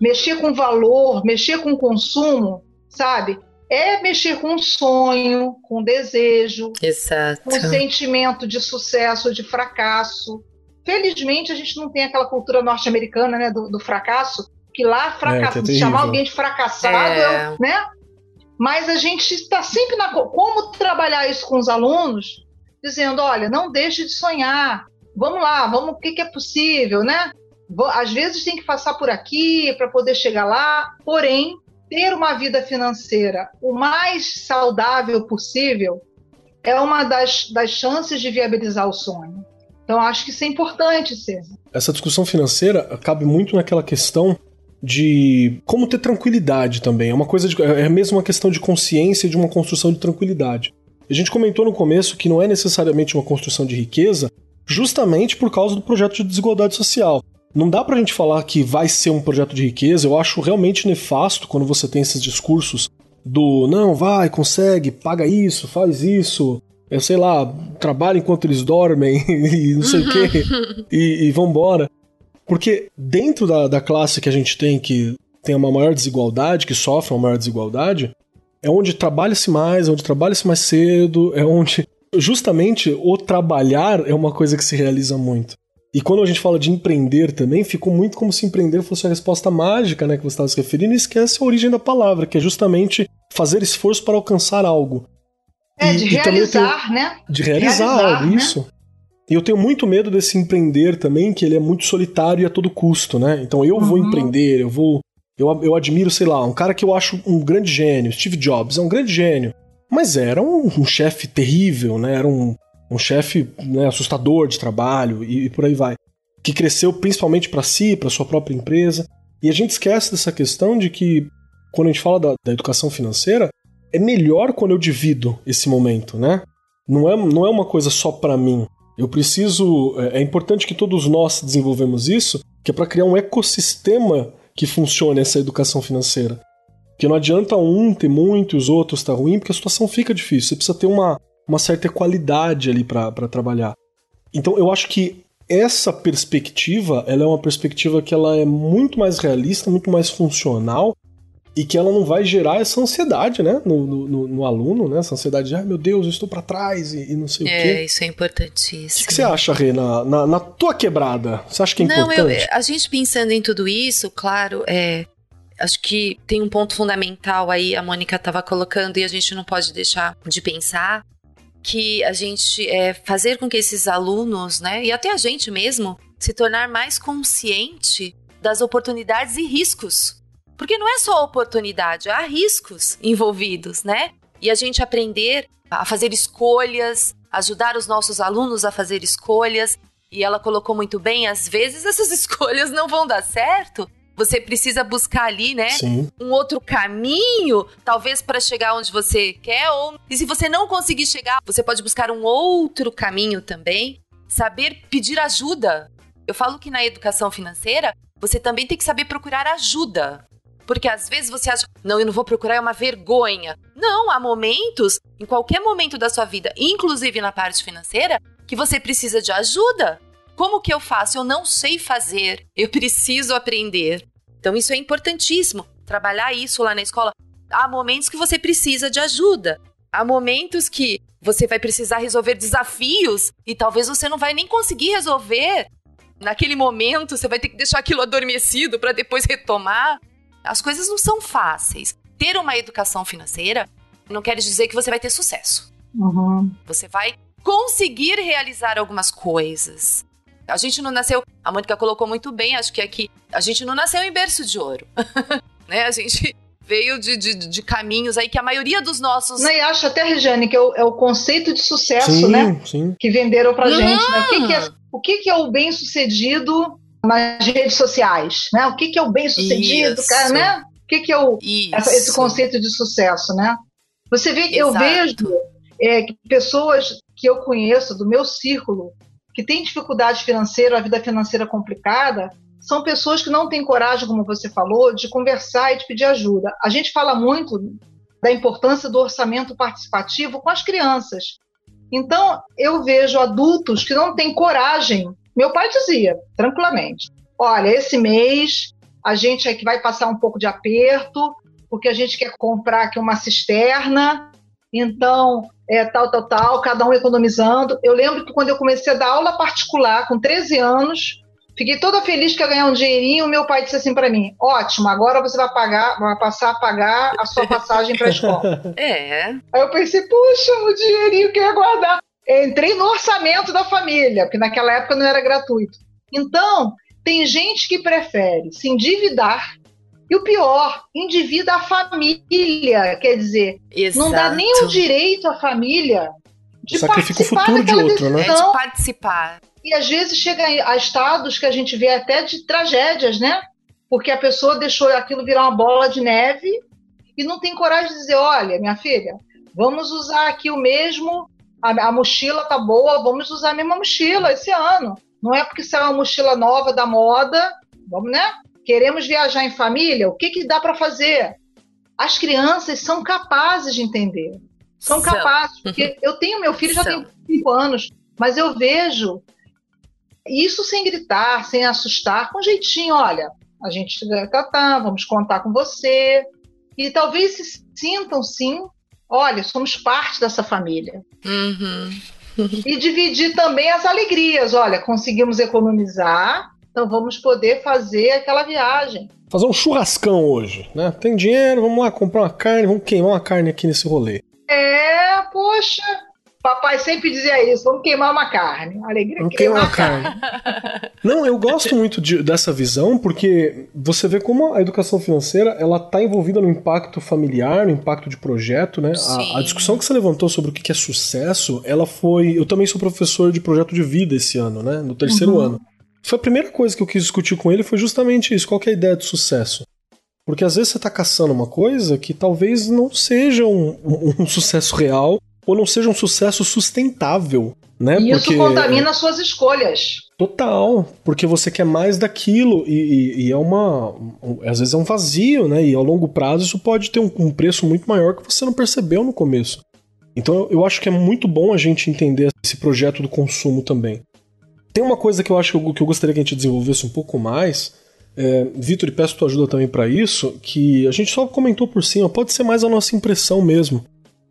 [SPEAKER 3] mexer com valor mexer com consumo sabe é mexer com sonho com desejo
[SPEAKER 2] exato
[SPEAKER 3] com sentimento de sucesso de fracasso Felizmente, a gente não tem aquela cultura norte-americana né, do, do, fracasso, que lá fracassa, é, que é chamar alguém de fracassado, é. né? Mas a gente está sempre na. Como trabalhar isso com os alunos? Dizendo: olha, não deixe de sonhar, vamos lá, vamos, o que, que é possível, né? Às vezes tem que passar por aqui para poder chegar lá, porém, ter uma vida financeira o mais saudável possível é uma das, das chances de viabilizar o sonho. Então, acho que isso é importante, César.
[SPEAKER 1] Essa discussão financeira cabe muito naquela questão de como ter tranquilidade também. É uma coisa de, é mesmo uma questão de consciência de uma construção de tranquilidade. A gente comentou no começo que não é necessariamente uma construção de riqueza, justamente por causa do projeto de desigualdade social. Não dá pra gente falar que vai ser um projeto de riqueza, eu acho realmente nefasto quando você tem esses discursos do não, vai, consegue, paga isso, faz isso, eu sei lá, trabalho enquanto eles dormem e não sei o quê, uhum. e, e vambora. Porque dentro da, da classe que a gente tem, que tem uma maior desigualdade, que sofre uma maior desigualdade, é onde trabalha-se mais, é onde trabalha-se mais cedo, é onde. Justamente o trabalhar é uma coisa que se realiza muito. E quando a gente fala de empreender também, ficou muito como se empreender fosse a resposta mágica, né, que você estava se referindo, e esquece a origem da palavra, que é justamente fazer esforço para alcançar algo.
[SPEAKER 3] É, de realizar, tenho,
[SPEAKER 1] né? De realizar, realizar algo, né? isso. E eu tenho muito medo desse empreender também, que ele é muito solitário e a todo custo, né? Então eu uhum. vou empreender, eu vou. Eu, eu admiro, sei lá, um cara que eu acho um grande gênio, Steve Jobs, é um grande gênio. Mas era um, um chefe terrível, né? Era um, um chefe né, assustador de trabalho e, e por aí vai. Que cresceu principalmente para si, para sua própria empresa. E a gente esquece dessa questão de que, quando a gente fala da, da educação financeira, é melhor quando eu divido esse momento, né? Não é, não é uma coisa só para mim. Eu preciso. É, é importante que todos nós desenvolvemos isso, que é para criar um ecossistema que funcione essa educação financeira. Que não adianta um ter muito e os outros estar tá ruim, porque a situação fica difícil. Você precisa ter uma, uma certa qualidade ali para trabalhar. Então eu acho que essa perspectiva, ela é uma perspectiva que ela é muito mais realista, muito mais funcional e que ela não vai gerar essa ansiedade, né, no, no, no aluno, né, essa ansiedade de, ai meu Deus, eu estou para trás e, e, não sei
[SPEAKER 2] é,
[SPEAKER 1] o quê.
[SPEAKER 2] É, isso é importantíssimo.
[SPEAKER 1] O que, você acha, Rê, na, na, na, tua quebrada? Você acha que é não, importante?
[SPEAKER 2] Eu, a gente pensando em tudo isso, claro, é, acho que tem um ponto fundamental aí, a Mônica estava colocando e a gente não pode deixar de pensar, que a gente é, fazer com que esses alunos, né, e até a gente mesmo, se tornar mais consciente das oportunidades e riscos porque não é só oportunidade, há riscos envolvidos, né? E a gente aprender a fazer escolhas, ajudar os nossos alunos a fazer escolhas. E ela colocou muito bem, às vezes essas escolhas não vão dar certo. Você precisa buscar ali, né,
[SPEAKER 1] Sim.
[SPEAKER 2] um outro caminho, talvez para chegar onde você quer ou e se você não conseguir chegar, você pode buscar um outro caminho também. Saber pedir ajuda. Eu falo que na educação financeira, você também tem que saber procurar ajuda. Porque às vezes você acha, não, eu não vou procurar, é uma vergonha. Não, há momentos, em qualquer momento da sua vida, inclusive na parte financeira, que você precisa de ajuda. Como que eu faço? Eu não sei fazer, eu preciso aprender. Então isso é importantíssimo, trabalhar isso lá na escola. Há momentos que você precisa de ajuda. Há momentos que você vai precisar resolver desafios e talvez você não vai nem conseguir resolver. Naquele momento, você vai ter que deixar aquilo adormecido para depois retomar. As coisas não são fáceis. Ter uma educação financeira não quer dizer que você vai ter sucesso.
[SPEAKER 3] Uhum.
[SPEAKER 2] Você vai conseguir realizar algumas coisas. A gente não nasceu. A Mônica colocou muito bem, acho que aqui. A gente não nasceu em berço de ouro. né? A gente veio de, de, de, caminhos aí que a maioria dos nossos.
[SPEAKER 3] Não, e acho até, Regiane, que é o, é o conceito de sucesso, sim, né? Sim. Que venderam pra gente. Né? O, que, que, é, o que, que é o bem sucedido nas redes sociais? Né? O que, que é o bem sucedido, cara, né? O que, que é o, essa, esse conceito de sucesso, né? Você vê que eu vejo é, que pessoas que eu conheço do meu círculo que têm dificuldade financeira, a vida financeira complicada, são pessoas que não têm coragem, como você falou, de conversar e de pedir ajuda. A gente fala muito da importância do orçamento participativo com as crianças. Então, eu vejo adultos que não têm coragem. Meu pai dizia, tranquilamente: olha, esse mês a gente é que vai passar um pouco de aperto, porque a gente quer comprar aqui uma cisterna, então, é, tal, tal, tal, cada um economizando. Eu lembro que quando eu comecei a dar aula particular, com 13 anos, Fiquei toda feliz que ia ganhar um dinheirinho. Meu pai disse assim para mim: ótimo, agora você vai pagar, vai passar a pagar a sua passagem para a escola.
[SPEAKER 2] É.
[SPEAKER 3] Aí eu pensei: puxa, o dinheirinho que eu ia guardar. Entrei no orçamento da família, porque naquela época não era gratuito. Então, tem gente que prefere se endividar e o pior, endivida a família. Quer dizer, Exato. não dá nem o direito à família de
[SPEAKER 1] Sacrifica o futuro de outro, né?
[SPEAKER 2] É de participar.
[SPEAKER 3] E às vezes chega a estados que a gente vê até de tragédias, né? Porque a pessoa deixou aquilo virar uma bola de neve e não tem coragem de dizer: olha, minha filha, vamos usar aqui o mesmo, a, a mochila tá boa, vamos usar a mesma mochila esse ano. Não é porque saiu uma mochila nova da moda, vamos, né? Queremos viajar em família, o que, que dá para fazer? As crianças são capazes de entender. São, são. capazes, porque eu tenho meu filho já são. tem cinco anos, mas eu vejo isso sem gritar, sem assustar, com jeitinho, olha, a gente tá, tá, vamos contar com você. E talvez se sintam sim, olha, somos parte dessa família.
[SPEAKER 2] Uhum.
[SPEAKER 3] e dividir também as alegrias. Olha, conseguimos economizar, então vamos poder fazer aquela viagem.
[SPEAKER 1] Fazer um churrascão hoje, né? Tem dinheiro, vamos lá comprar uma carne, vamos queimar uma carne aqui nesse rolê.
[SPEAKER 3] É, poxa, Papai sempre dizia isso: vamos queimar uma carne. Alegria vamos queimar uma carne.
[SPEAKER 1] Não, eu gosto muito de, dessa visão porque você vê como a educação financeira ela está envolvida no impacto familiar, no impacto de projeto, né? A, a, discussão que você levantou sobre o que é sucesso, ela foi. Eu também sou professor de projeto de vida esse ano, né? No terceiro uhum. ano. Foi a primeira coisa que eu quis discutir com ele foi justamente isso. Qual é a ideia de sucesso? Porque às vezes você está caçando uma coisa que talvez não seja um, um, um sucesso real ou não seja um sucesso sustentável, né?
[SPEAKER 3] E isso porque... contamina suas escolhas.
[SPEAKER 1] Total, porque você quer mais daquilo e, e, e, é uma. Às vezes é um vazio, né? E ao longo prazo isso pode ter um, um, preço muito maior que você não percebeu no começo. Então eu acho que é muito bom a gente entender esse projeto do consumo também. Tem uma coisa que eu acho que eu, que eu gostaria que a gente desenvolvesse um pouco mais. É, Vitor, e peço tua ajuda também para isso, que a gente só comentou por cima, pode ser mais a nossa impressão mesmo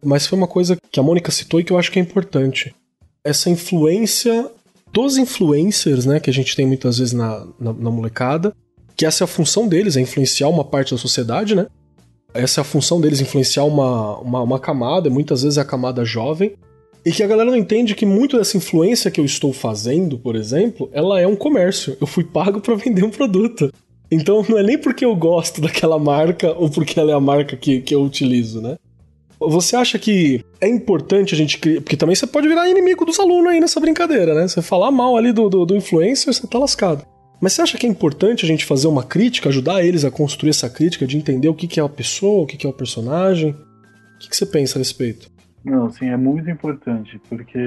[SPEAKER 1] mas foi uma coisa que a Mônica citou e que eu acho que é importante. Essa influência dos influencers, né, que a gente tem muitas vezes na, na, na molecada, que essa é a função deles, é influenciar uma parte da sociedade, né? Essa é a função deles, influenciar uma, uma, uma camada, muitas vezes é a camada jovem, e que a galera não entende que muito dessa influência que eu estou fazendo, por exemplo, ela é um comércio. Eu fui pago para vender um produto. Então não é nem porque eu gosto daquela marca ou porque ela é a marca que, que eu utilizo, né? Você acha que é importante a gente criar. Porque também você pode virar inimigo dos alunos aí nessa brincadeira, né? Você falar mal ali do, do, do influencer, você tá lascado. Mas você acha que é importante a gente fazer uma crítica, ajudar eles a construir essa crítica, de entender o que, que é a pessoa, o que, que é o personagem? O que, que você pensa a respeito?
[SPEAKER 4] Não, sim, é muito importante, porque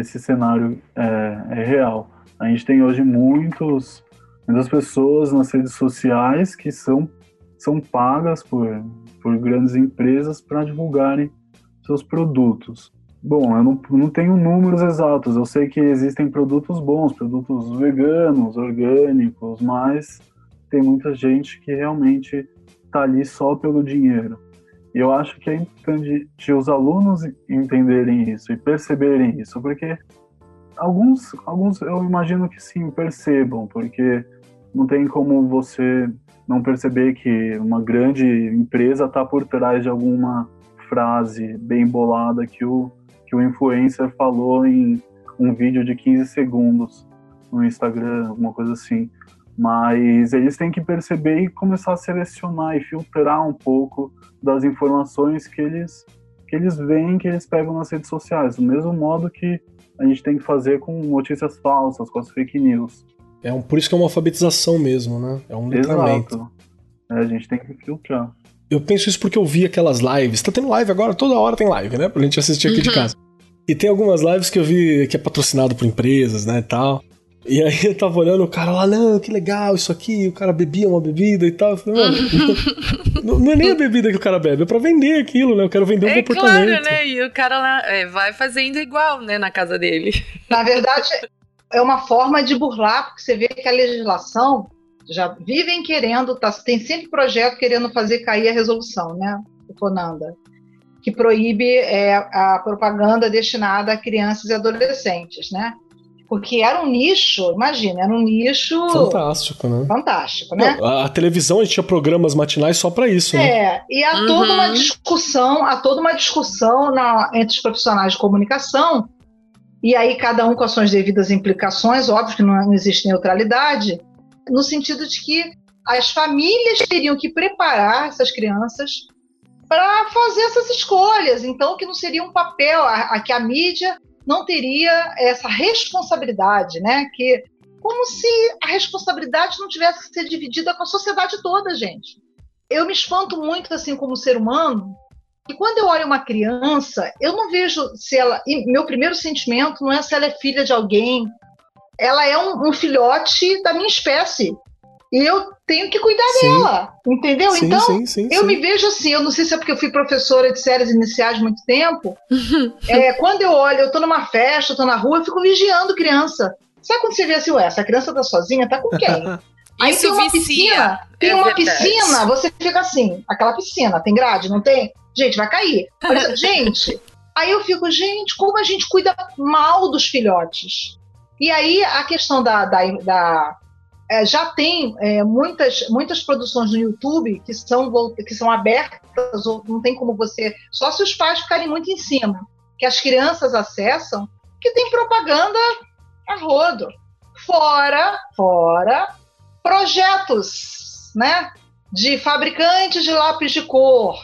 [SPEAKER 4] esse cenário é, é real. A gente tem hoje muitos, muitas pessoas nas redes sociais que são, são pagas por, por grandes empresas para divulgarem seus produtos. Bom, eu não, não tenho números exatos, eu sei que existem produtos bons, produtos veganos, orgânicos, mas tem muita gente que realmente está ali só pelo dinheiro. E eu acho que é importante os alunos entenderem isso e perceberem isso, porque alguns, alguns eu imagino que sim, percebam, porque não tem como você não perceber que uma grande empresa está por trás de alguma frase bem bolada que o, que o influencer falou em um vídeo de 15 segundos no Instagram, alguma coisa assim. Mas eles têm que perceber e começar a selecionar e filtrar um pouco das informações que eles que eles veem, que eles pegam nas redes sociais, do mesmo modo que a gente tem que fazer com notícias falsas, com as fake news.
[SPEAKER 1] É um, por isso que é uma alfabetização mesmo, né? É um letramento.
[SPEAKER 4] Exato. É, a gente tem que filtrar.
[SPEAKER 1] Eu penso isso porque eu vi aquelas lives. Tá tendo live agora, toda hora tem live, né? Pra gente assistir aqui uhum. de casa. E tem algumas lives que eu vi que é patrocinado por empresas, né, e tal. E aí eu tava olhando o cara lá, não, que legal isso aqui, o cara bebia uma bebida e tal. Eu falei, mano, não, não, é nem a bebida que o cara bebe, é pra vender aquilo, né? Eu quero vender um é comportamento.
[SPEAKER 2] Claro, né? E o cara lá é, vai fazendo igual, né, na casa dele.
[SPEAKER 3] Na verdade, é uma forma de burlar, porque você vê que a legislação já vivem querendo, tá, tem sempre projeto querendo fazer cair a resolução, né? O Fonanda que proíbe é, a propaganda destinada a crianças e adolescentes, né? Porque era um nicho, imagina, era um nicho.
[SPEAKER 1] Fantástico, né?
[SPEAKER 3] Fantástico, né?
[SPEAKER 1] Não, a televisão a gente tinha programas matinais só para isso, né?
[SPEAKER 3] É, e há uhum. toda uma discussão, há toda uma discussão na, entre os profissionais de comunicação, e aí cada um com as suas devidas implicações, óbvio que não, não existe neutralidade, no sentido de que as famílias teriam que preparar essas crianças para fazer essas escolhas. Então, que não seria um papel, a, a, que a mídia não teria essa responsabilidade, né? Que como se a responsabilidade não tivesse que ser dividida com a sociedade toda, gente. Eu me espanto muito assim como ser humano. E quando eu olho uma criança, eu não vejo se ela. meu primeiro sentimento não é se ela é filha de alguém. Ela é um, um filhote da minha espécie. E eu tenho que cuidar sim. dela, entendeu? Sim, então, sim, eu me vejo assim, eu não sei se é porque eu fui professora de séries iniciais muito tempo. é, quando eu olho, eu tô numa festa, eu tô na rua, eu fico vigiando criança. Sabe quando você vê assim, ué, essa criança tá sozinha, tá com quem? Aí Isso tem uma vicia. piscina, tem é uma verdade. piscina, você fica assim, aquela piscina, tem grade, não tem? Gente, vai cair. gente, aí eu fico, gente, como a gente cuida mal dos filhotes. E aí a questão da, da, da é, já tem é, muitas, muitas produções no YouTube que são, que são abertas, ou não tem como você. Só se os pais ficarem muito em cima, que as crianças acessam, que tem propaganda a rodo. Fora, fora, projetos, né? De fabricantes de lápis de cor,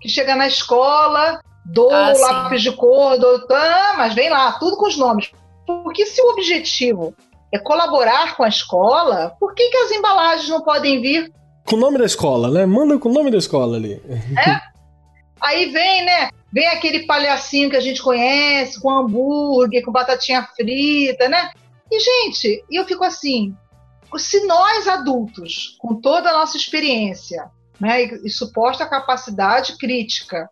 [SPEAKER 3] que chega na escola, dou ah, lápis de cor, dou, ah, mas vem lá, tudo com os nomes. Porque se o objetivo é colaborar com a escola, por que, que as embalagens não podem vir?
[SPEAKER 1] Com o nome da escola, né? Manda com o nome da escola ali.
[SPEAKER 3] É? Aí vem, né? Vem aquele palhacinho que a gente conhece, com hambúrguer, com batatinha frita, né? E, gente, eu fico assim: se nós adultos, com toda a nossa experiência, né, e, e suposta capacidade crítica,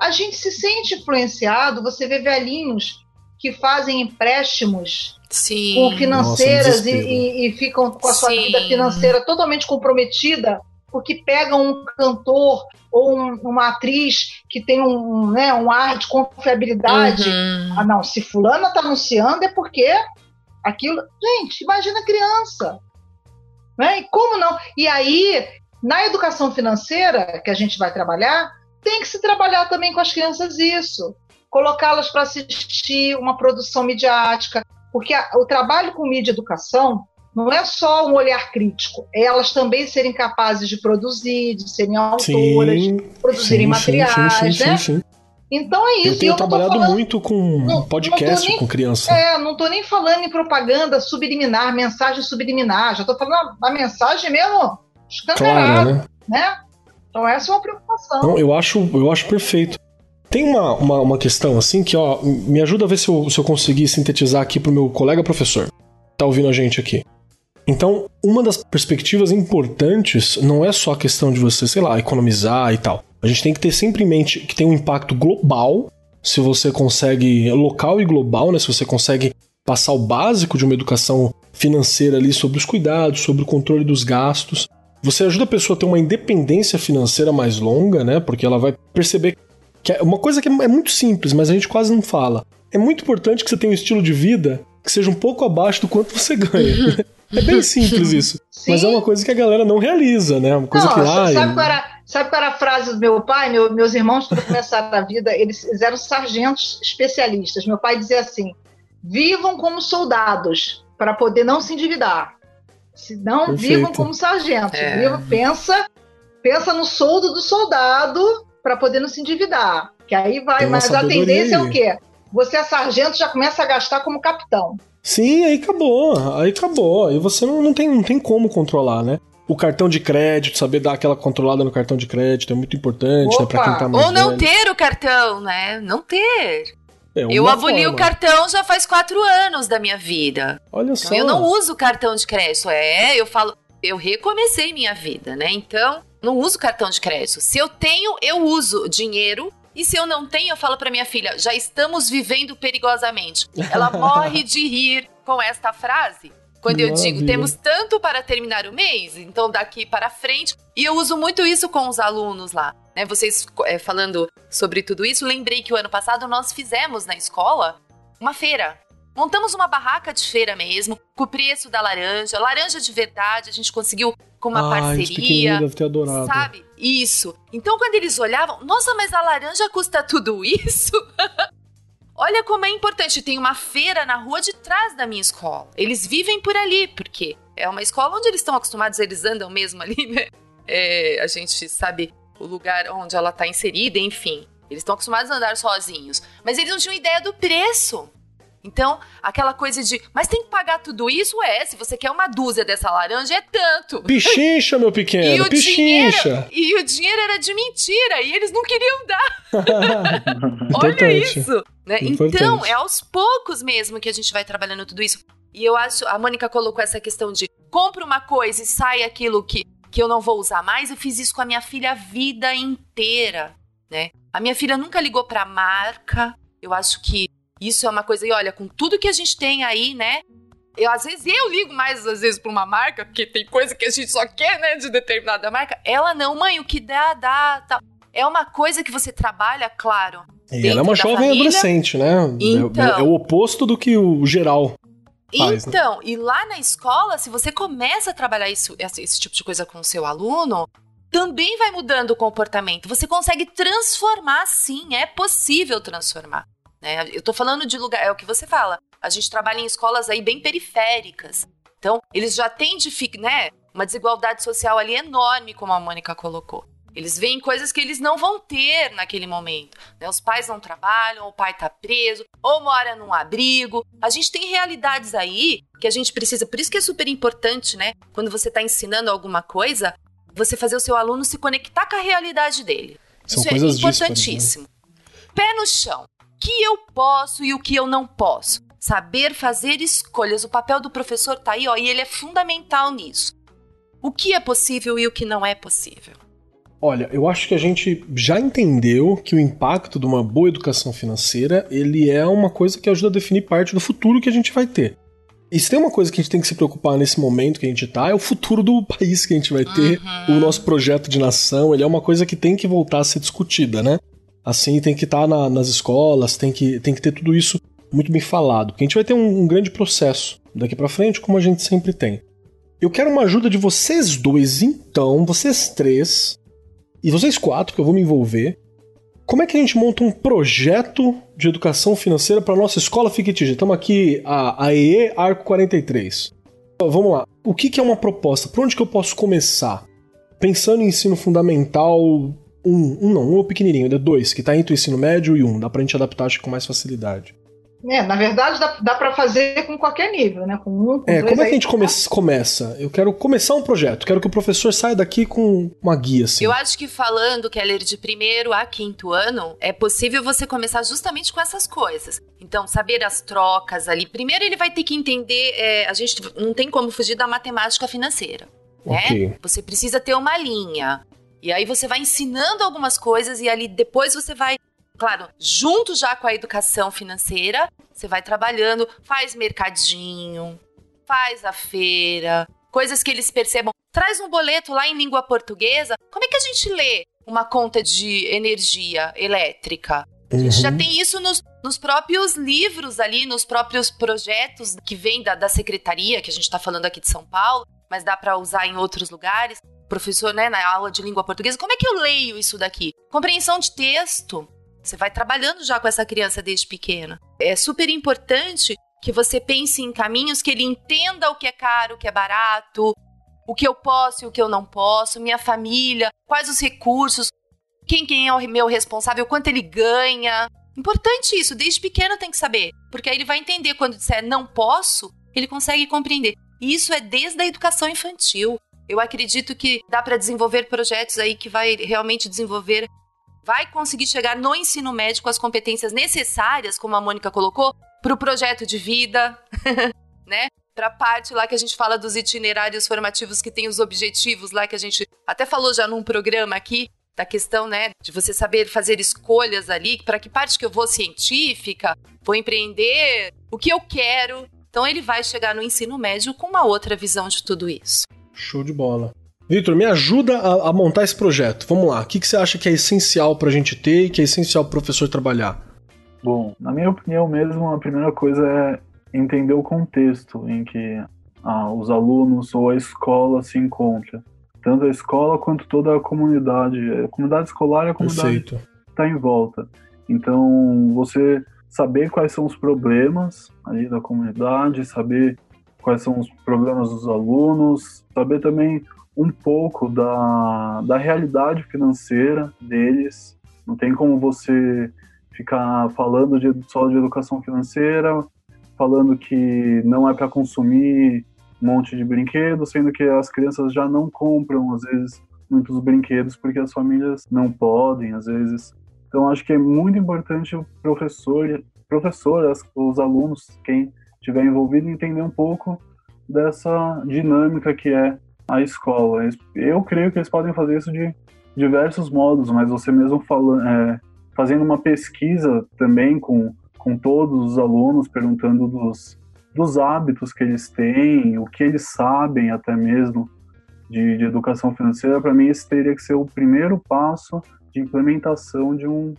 [SPEAKER 3] a gente se sente influenciado, você vê velhinhos que fazem empréstimos
[SPEAKER 2] Sim.
[SPEAKER 3] com financeiras Nossa, e, e, e, ficam com a sua Sim. vida financeira totalmente comprometida porque pegam um cantor ou um, uma atriz que tem um, né, um ar de confiabilidade. Uhum. Ah, não, se fulana está anunciando é porque aquilo. Gente, imagina a criança. Né? E como não? E aí, na educação financeira que a gente vai trabalhar, tem que se trabalhar também com as crianças isso colocá-las para assistir uma produção midiática, porque a, o trabalho com mídia educação não é só um olhar crítico, é elas também serem capazes de produzir, de serem autoras, sim, de produzirem sim, materiais, sim, né? Sim, então é isso.
[SPEAKER 1] Eu tenho eu trabalhado falando, muito com não, podcast nem, com criança.
[SPEAKER 3] É, não estou nem falando em propaganda subliminar, mensagem subliminar. Já estou falando a mensagem mesmo escancarada, claro, né? né? Então essa é uma preocupação.
[SPEAKER 1] Não, eu acho, eu acho perfeito. Tem uma, uma, uma, questão assim que, ó, me ajuda a ver se eu, se eu conseguir sintetizar aqui pro meu colega professor. Tá ouvindo a gente aqui. Então, uma das perspectivas importantes não é só a questão de você, sei lá, economizar e tal. A gente tem que ter sempre em mente que tem um impacto global, se você consegue, local e global, né? Se você consegue passar o básico de uma educação financeira ali sobre os cuidados, sobre o controle dos gastos. Você ajuda a pessoa a ter uma independência financeira mais longa, né? Porque ela vai perceber que é uma coisa que é muito simples, mas a gente quase não fala. É muito importante que você tenha um estilo de vida que seja um pouco abaixo do quanto você ganha. é bem simples isso. Sim. Mas é uma coisa que a galera não realiza, né? Uma coisa não, que lá.
[SPEAKER 3] Sabe, qual era, sabe qual era a frase do meu pai? Meu, meus irmãos, quando começaram a vida, eles eram sargentos especialistas. Meu pai dizia assim: vivam como soldados, para poder não se endividar. Se não, vivam como sargento. É. Viva, pensa, pensa no soldo do soldado para poder não se endividar. Que aí vai, mas a tendência é o quê? Você é sargento, já começa a gastar como capitão.
[SPEAKER 1] Sim, aí acabou. Aí acabou. Aí você não, não, tem, não tem como controlar, né? O cartão de crédito, saber dar aquela controlada no cartão de crédito é muito importante, Opa. né? Pra quem tá mais
[SPEAKER 2] Ou não velho. ter o cartão, né? Não ter. É eu aboli forma. o cartão já faz quatro anos da minha vida.
[SPEAKER 1] Olha
[SPEAKER 2] então,
[SPEAKER 1] só.
[SPEAKER 2] Eu não uso cartão de crédito. É, eu falo, eu recomecei minha vida, né? Então, não uso cartão de crédito. Se eu tenho, eu uso dinheiro. E se eu não tenho, eu falo para minha filha: já estamos vivendo perigosamente. Ela morre de rir com esta frase. Quando eu digo, temos tanto para terminar o mês, então daqui para frente. E eu uso muito isso com os alunos lá. Né? Vocês é, falando sobre tudo isso, lembrei que o ano passado nós fizemos na escola uma feira. Montamos uma barraca de feira mesmo, com o preço da laranja, laranja de verdade, a gente conseguiu com uma ah, parceria.
[SPEAKER 1] Deve ter adorado.
[SPEAKER 2] Sabe? Isso. Então, quando eles olhavam, nossa, mas a laranja custa tudo isso? Olha como é importante. Tem uma feira na rua de trás da minha escola. Eles vivem por ali, porque é uma escola onde eles estão acostumados, eles andam mesmo ali, né? É, a gente sabe o lugar onde ela está inserida, enfim. Eles estão acostumados a andar sozinhos. Mas eles não tinham ideia do preço. Então, aquela coisa de, mas tem que pagar tudo isso? É, se você quer uma dúzia dessa laranja, é tanto.
[SPEAKER 1] Pichincha, meu pequeno, e pichincha.
[SPEAKER 2] Dinheiro, e o dinheiro era de mentira, e eles não queriam dar. Olha isso. Né? Então, é aos poucos mesmo que a gente vai trabalhando tudo isso. E eu acho, a Mônica colocou essa questão de compra uma coisa e sai aquilo que, que eu não vou usar mais. Eu fiz isso com a minha filha a vida inteira, né? A minha filha nunca ligou pra marca. Eu acho que isso é uma coisa, e olha, com tudo que a gente tem aí, né? Eu, às vezes eu ligo mais, às vezes, pra uma marca, porque tem coisa que a gente só quer, né, de determinada marca. Ela não, mãe, o que dá, dá, tal. É uma coisa que você trabalha, claro.
[SPEAKER 1] E ela é uma jovem família. adolescente, né? Então, é, é, o oposto do que o geral. Faz,
[SPEAKER 2] né? então, né? e lá na escola, se você começa a trabalhar isso, esse, esse tipo de coisa com o seu aluno, também vai mudando o comportamento. Você consegue transformar, sim, é possível transformar. Né? Eu tô falando de lugar, é o que você fala. A gente trabalha em escolas aí bem periféricas. Então, eles já têm né, uma desigualdade social ali enorme, como a Mônica colocou. Eles veem coisas que eles não vão ter naquele momento. Né? Os pais não trabalham, o pai está preso, ou mora num abrigo. A gente tem realidades aí que a gente precisa. Por isso que é super importante, né? Quando você está ensinando alguma coisa, você fazer o seu aluno se conectar com a realidade dele. São isso é importantíssimo. Dispares, né? Pé no chão que eu posso e o que eu não posso. Saber fazer escolhas. O papel do professor tá aí, ó, e ele é fundamental nisso. O que é possível e o que não é possível.
[SPEAKER 1] Olha, eu acho que a gente já entendeu que o impacto de uma boa educação financeira, ele é uma coisa que ajuda a definir parte do futuro que a gente vai ter. E se tem uma coisa que a gente tem que se preocupar nesse momento que a gente tá, é o futuro do país que a gente vai ter, uhum. o nosso projeto de nação, ele é uma coisa que tem que voltar a ser discutida, né? Assim, tem que estar tá na, nas escolas, tem que, tem que ter tudo isso muito bem falado. Porque a gente vai ter um, um grande processo daqui para frente, como a gente sempre tem. Eu quero uma ajuda de vocês dois, então, vocês três, e vocês quatro, que eu vou me envolver. Como é que a gente monta um projeto de educação financeira para nossa escola fictícia? Estamos aqui, a, EE Arco 43. Vamos lá. O que, que é uma proposta? Por onde que eu posso começar? Pensando em ensino fundamental, um, um não, um é pequenininho, é dois, que tá entre o ensino médio e um. Dá pra gente adaptar, acho que com mais facilidade.
[SPEAKER 3] É, na verdade dá, dá para fazer com qualquer nível, né? Com um, com
[SPEAKER 1] é, como é que a gente come começa? Eu quero começar um projeto, quero que o professor saia daqui com uma guia, assim.
[SPEAKER 2] Eu acho que falando, Keller, de primeiro a quinto ano, é possível você começar justamente com essas coisas. Então, saber as trocas ali. Primeiro ele vai ter que entender, é, a gente não tem como fugir da matemática financeira. Né? Okay. Você precisa ter uma linha. E aí você vai ensinando algumas coisas e ali depois você vai, claro, junto já com a educação financeira, você vai trabalhando, faz mercadinho, faz a feira, coisas que eles percebam. Traz um boleto lá em língua portuguesa. Como é que a gente lê uma conta de energia elétrica? A gente uhum. já tem isso nos, nos, próprios livros ali, nos próprios projetos que vêm da, da secretaria, que a gente está falando aqui de São Paulo, mas dá para usar em outros lugares professor, né, na aula de língua portuguesa, como é que eu leio isso daqui? Compreensão de texto. Você vai trabalhando já com essa criança desde pequena. É super importante que você pense em caminhos que ele entenda o que é caro, o que é barato, o que eu posso e o que eu não posso, minha família, quais os recursos, quem, quem é o meu responsável, quanto ele ganha. Importante isso, desde pequeno tem que saber, porque aí ele vai entender quando disser não posso, ele consegue compreender. Isso é desde a educação infantil. Eu acredito que dá para desenvolver projetos aí que vai realmente desenvolver, vai conseguir chegar no ensino médio com as competências necessárias, como a Mônica colocou, para o projeto de vida, né? Para a parte lá que a gente fala dos itinerários formativos que tem os objetivos lá que a gente até falou já num programa aqui, da questão, né, de você saber fazer escolhas ali, para que parte que eu vou científica, vou empreender, o que eu quero. Então ele vai chegar no ensino médio com uma outra visão de tudo isso.
[SPEAKER 1] Show de bola. Vitor, me ajuda a, a, montar esse projeto. Vamos lá. O que, que você acha que é essencial para a gente ter e que é essencial para o professor trabalhar?
[SPEAKER 4] Bom, na minha opinião mesmo, a primeira coisa é entender o contexto em que ah, os alunos ou a escola se encontra tanto a escola quanto toda a comunidade. A comunidade escolar e a comunidade que está em volta. Então, você saber quais são os problemas ali da comunidade, saber quais são os problemas dos alunos, saber também um pouco da, da realidade financeira deles. Não tem como você ficar falando de, só de educação financeira, falando que não é para consumir um monte de brinquedos, sendo que as crianças já não compram, às vezes, muitos brinquedos porque as famílias não podem, às vezes. Então, acho que é muito importante o professor, professor os alunos, quem estiver envolvido, entender um pouco dessa dinâmica que é a escola. Eu creio que eles podem fazer isso de diversos modos, mas você mesmo falando, é, fazendo uma pesquisa também com, com todos os alunos, perguntando dos, dos hábitos que eles têm, o que eles sabem até mesmo de, de educação financeira, para mim esse teria que ser o primeiro passo de implementação de um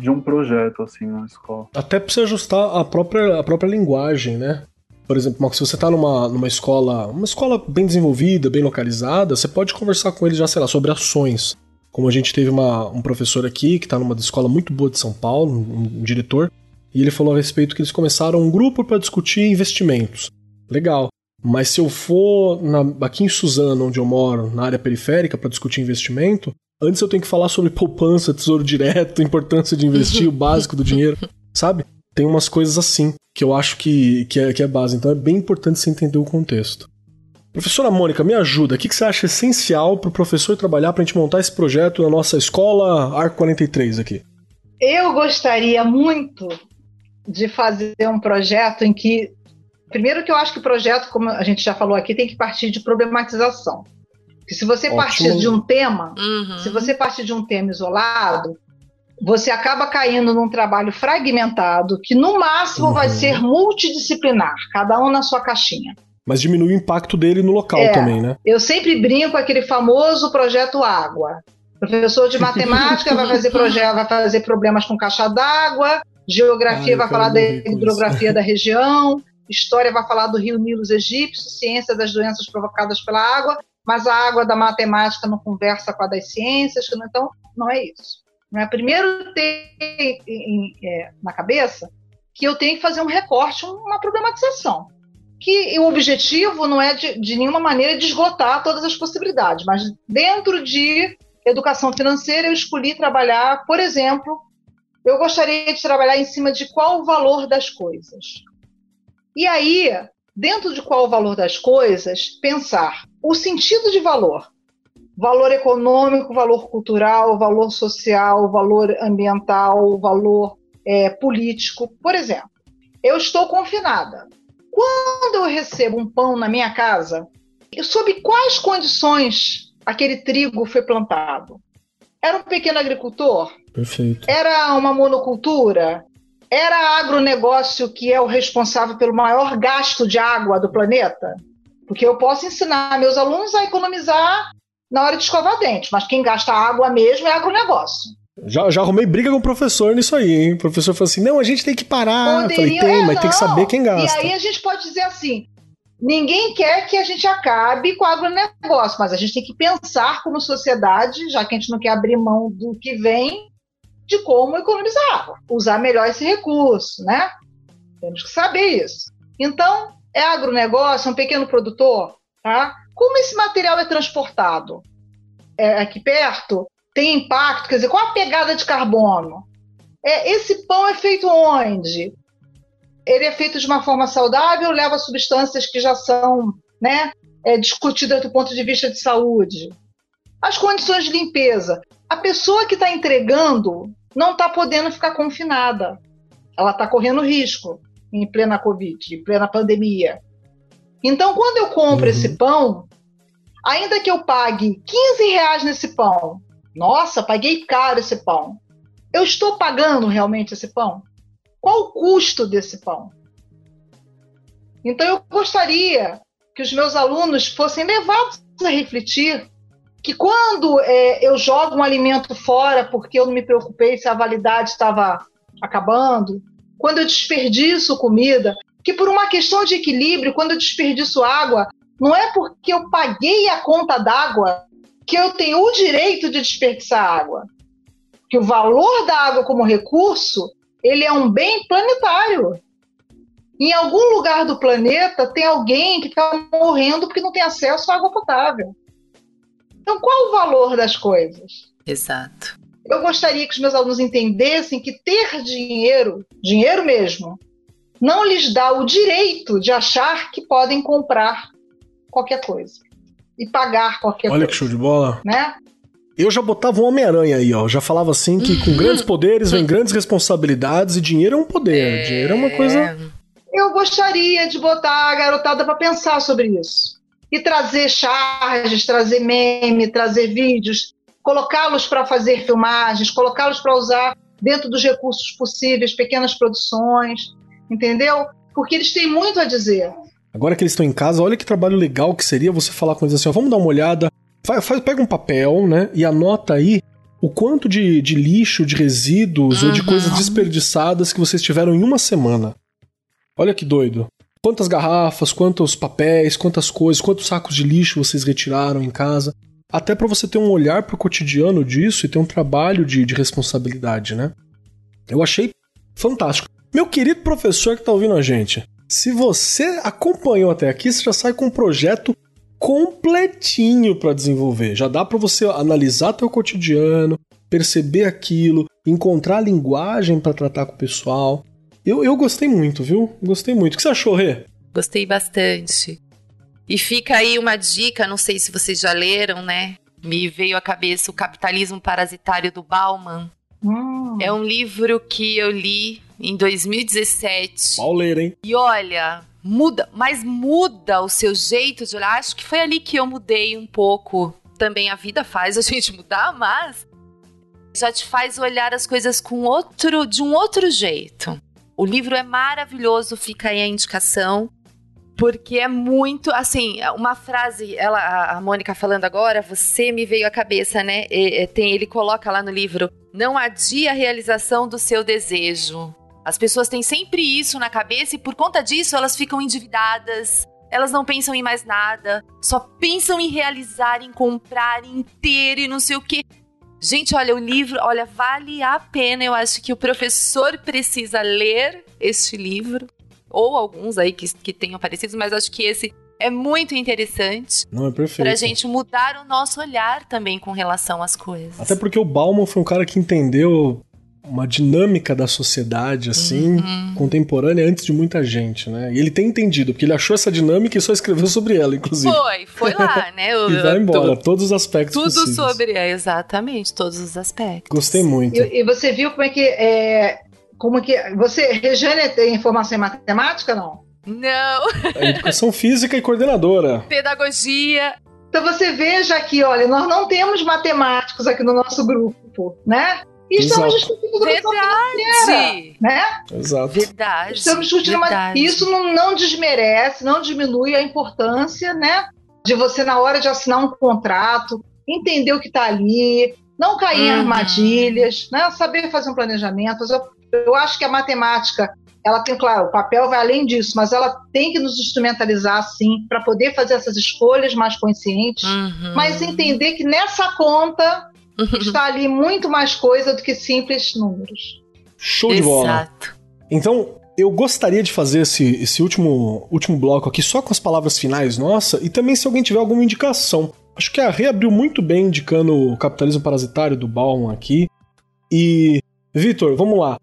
[SPEAKER 4] de um projeto assim na escola.
[SPEAKER 1] Até para você ajustar a própria a própria linguagem, né? Por exemplo, se você está numa, numa escola, uma escola bem desenvolvida, bem localizada, você pode conversar com eles já, sei lá, sobre ações. Como a gente teve uma, um professor aqui que está numa escola muito boa de São Paulo, um, um diretor, e ele falou a respeito que eles começaram um grupo para discutir investimentos. Legal. Mas se eu for na, aqui em Suzano, onde eu moro, na área periférica, para discutir investimento, antes eu tenho que falar sobre poupança, tesouro direto, importância de investir, o básico do dinheiro, sabe? Tem umas coisas assim que eu acho que, que, é, que é base. Então é bem importante você entender o contexto. Professora Mônica, me ajuda. O que, que você acha essencial para o professor trabalhar para a gente montar esse projeto na nossa escola Arco 43 aqui?
[SPEAKER 3] Eu gostaria muito de fazer um projeto em que. Primeiro, que eu acho que o projeto, como a gente já falou aqui, tem que partir de problematização. Que se você Ótimo. partir de um tema, uhum. se você partir de um tema isolado, você acaba caindo num trabalho fragmentado que no máximo uhum. vai ser multidisciplinar, cada um na sua caixinha.
[SPEAKER 1] Mas diminui o impacto dele no local é, também, né?
[SPEAKER 3] Eu sempre brinco aquele famoso projeto água. professor de matemática vai fazer projeto, vai fazer problemas com caixa d'água, Geografia vai falar da hidrografia da região, História vai falar do rio Nilo egípcio, Ciência das doenças provocadas pela água, mas a água da matemática não conversa com a das ciências, então não é isso. Não é primeiro ter é, na cabeça que eu tenho que fazer um recorte, uma problematização. Que o objetivo não é de, de nenhuma maneira de esgotar todas as possibilidades, mas dentro de educação financeira eu escolhi trabalhar, por exemplo, eu gostaria de trabalhar em cima de qual o valor das coisas. E aí, dentro de qual o valor das coisas, pensar o sentido de valor. Valor econômico, valor cultural, valor social, valor ambiental, valor é, político. Por exemplo, eu estou confinada. Quando eu recebo um pão na minha casa, sob quais condições aquele trigo foi plantado? Era um pequeno agricultor?
[SPEAKER 1] Perfeito.
[SPEAKER 3] Era uma monocultura? Era agronegócio que é o responsável pelo maior gasto de água do planeta? Porque eu posso ensinar meus alunos a economizar na hora de escovar dente, mas quem gasta água mesmo é agronegócio.
[SPEAKER 1] Já, já arrumei briga com o professor nisso aí, hein? O professor falou assim: não, a gente tem que parar. Poderiam, falei, tem, é, mas não. tem que saber quem gasta.
[SPEAKER 3] E aí a gente pode dizer assim: Ninguém quer que a gente acabe com o agronegócio, mas a gente tem que pensar como sociedade, já que a gente não quer abrir mão do que vem, de como economizar usar melhor esse recurso, né? Temos que saber isso. Então, é agronegócio, é um pequeno produtor, tá? Como esse material é transportado? É aqui perto? Tem impacto? Quer dizer, qual a pegada de carbono? É, esse pão é feito onde? Ele é feito de uma forma saudável, leva substâncias que já são né, é, discutidas do ponto de vista de saúde. As condições de limpeza. A pessoa que está entregando não está podendo ficar confinada. Ela está correndo risco em plena Covid, em plena pandemia. Então, quando eu compro uhum. esse pão, ainda que eu pague 15 reais nesse pão, nossa, paguei caro esse pão. Eu estou pagando realmente esse pão? Qual o custo desse pão? Então, eu gostaria que os meus alunos fossem levados a refletir que quando é, eu jogo um alimento fora porque eu não me preocupei se a validade estava acabando, quando eu desperdiço comida, que por uma questão de equilíbrio, quando eu desperdiço água, não é porque eu paguei a conta d'água que eu tenho o direito de desperdiçar água. Que o valor da água como recurso, ele é um bem planetário. Em algum lugar do planeta tem alguém que está morrendo porque não tem acesso à água potável. Então, qual o valor das coisas?
[SPEAKER 2] Exato.
[SPEAKER 3] Eu gostaria que os meus alunos entendessem que ter dinheiro, dinheiro mesmo, não lhes dá o direito de achar que podem comprar qualquer coisa e pagar qualquer
[SPEAKER 1] Olha
[SPEAKER 3] coisa.
[SPEAKER 1] Olha que show de bola.
[SPEAKER 3] Né?
[SPEAKER 1] Eu já botava um Homem-Aranha aí, ó. Já falava assim que com grandes poderes vem grandes responsabilidades e dinheiro é um poder. É... Dinheiro é uma coisa.
[SPEAKER 3] Eu gostaria de botar a garotada para pensar sobre isso. E trazer charges, trazer meme, trazer vídeos, colocá-los para fazer filmagens, colocá-los para usar dentro dos recursos possíveis, pequenas produções, entendeu? Porque eles têm muito a dizer.
[SPEAKER 1] Agora que eles estão em casa, olha que trabalho legal que seria você falar com eles assim: ó, vamos dar uma olhada, faz, faz, pega um papel, né, e anota aí o quanto de, de lixo, de resíduos uhum. ou de coisas desperdiçadas que vocês tiveram em uma semana. Olha que doido. Quantas garrafas, quantos papéis, quantas coisas, quantos sacos de lixo vocês retiraram em casa até para você ter um olhar pro cotidiano disso e ter um trabalho de, de responsabilidade, né? Eu achei fantástico. Meu querido professor que tá ouvindo a gente, se você acompanhou até aqui, você já sai com um projeto completinho para desenvolver. Já dá para você analisar teu cotidiano, perceber aquilo, encontrar linguagem para tratar com o pessoal. Eu, eu gostei muito, viu? Gostei muito. O que você achou, Rê?
[SPEAKER 2] Gostei bastante. E fica aí uma dica, não sei se vocês já leram, né? Me veio à cabeça o Capitalismo Parasitário do Bauman. Hum. É um livro que eu li em 2017.
[SPEAKER 1] Pauleira, hein?
[SPEAKER 2] E olha, muda, mas muda o seu jeito de olhar. Acho que foi ali que eu mudei um pouco. Também a vida faz a gente mudar, mas já te faz olhar as coisas com outro, de um outro jeito. O livro é maravilhoso, fica aí a indicação porque é muito assim uma frase ela a Mônica falando agora você me veio à cabeça né? E, tem ele coloca lá no livro não adia a realização do seu desejo. As pessoas têm sempre isso na cabeça e por conta disso elas ficam endividadas elas não pensam em mais nada só pensam em realizar em comprar em ter e não sei o que Gente, olha, o livro, olha, vale a pena. Eu acho que o professor precisa ler este livro ou alguns aí que, que tenham aparecido, mas acho que esse é muito interessante.
[SPEAKER 1] Não, é perfeito.
[SPEAKER 2] Pra gente mudar o nosso olhar também com relação às coisas.
[SPEAKER 1] Até porque o Bauman foi um cara que entendeu uma dinâmica da sociedade, assim, uhum. contemporânea antes de muita gente, né? E ele tem entendido, porque ele achou essa dinâmica e só escreveu sobre ela, inclusive.
[SPEAKER 2] Foi, foi lá, né?
[SPEAKER 1] O, e vai embora, todos os aspectos
[SPEAKER 2] Tudo
[SPEAKER 1] possíveis.
[SPEAKER 2] sobre, é, exatamente, todos os aspectos.
[SPEAKER 1] Gostei muito.
[SPEAKER 3] E, e você viu como é que é, como que você, Regiane, tem formação em matemática, não?
[SPEAKER 2] Não.
[SPEAKER 1] É educação física e coordenadora.
[SPEAKER 2] Pedagogia.
[SPEAKER 3] Então você veja aqui, olha, nós não temos matemáticos aqui no nosso grupo, né? E estamos discutindo
[SPEAKER 2] Verdade.
[SPEAKER 3] né?
[SPEAKER 1] Exato.
[SPEAKER 2] Verdade.
[SPEAKER 3] Estamos discutindo,
[SPEAKER 2] Verdade.
[SPEAKER 3] mas isso não, não desmerece, não diminui a importância, né? De você, na hora de assinar um contrato, entender o que está ali, não cair uhum. em armadilhas, né? Saber fazer um planejamento, fazer eu acho que a matemática, ela tem, claro, o papel vai além disso, mas ela tem que nos instrumentalizar, sim, para poder fazer essas escolhas mais conscientes, uhum. mas entender que nessa conta uhum. Está ali muito mais coisa do que simples números.
[SPEAKER 1] Show de bola. Então, eu gostaria de fazer esse, esse último, último bloco aqui só com as palavras finais nossa e também se alguém tiver alguma indicação. Acho que a Rê abriu muito bem indicando o capitalismo parasitário do Bauman aqui. E, Vitor, vamos lá. O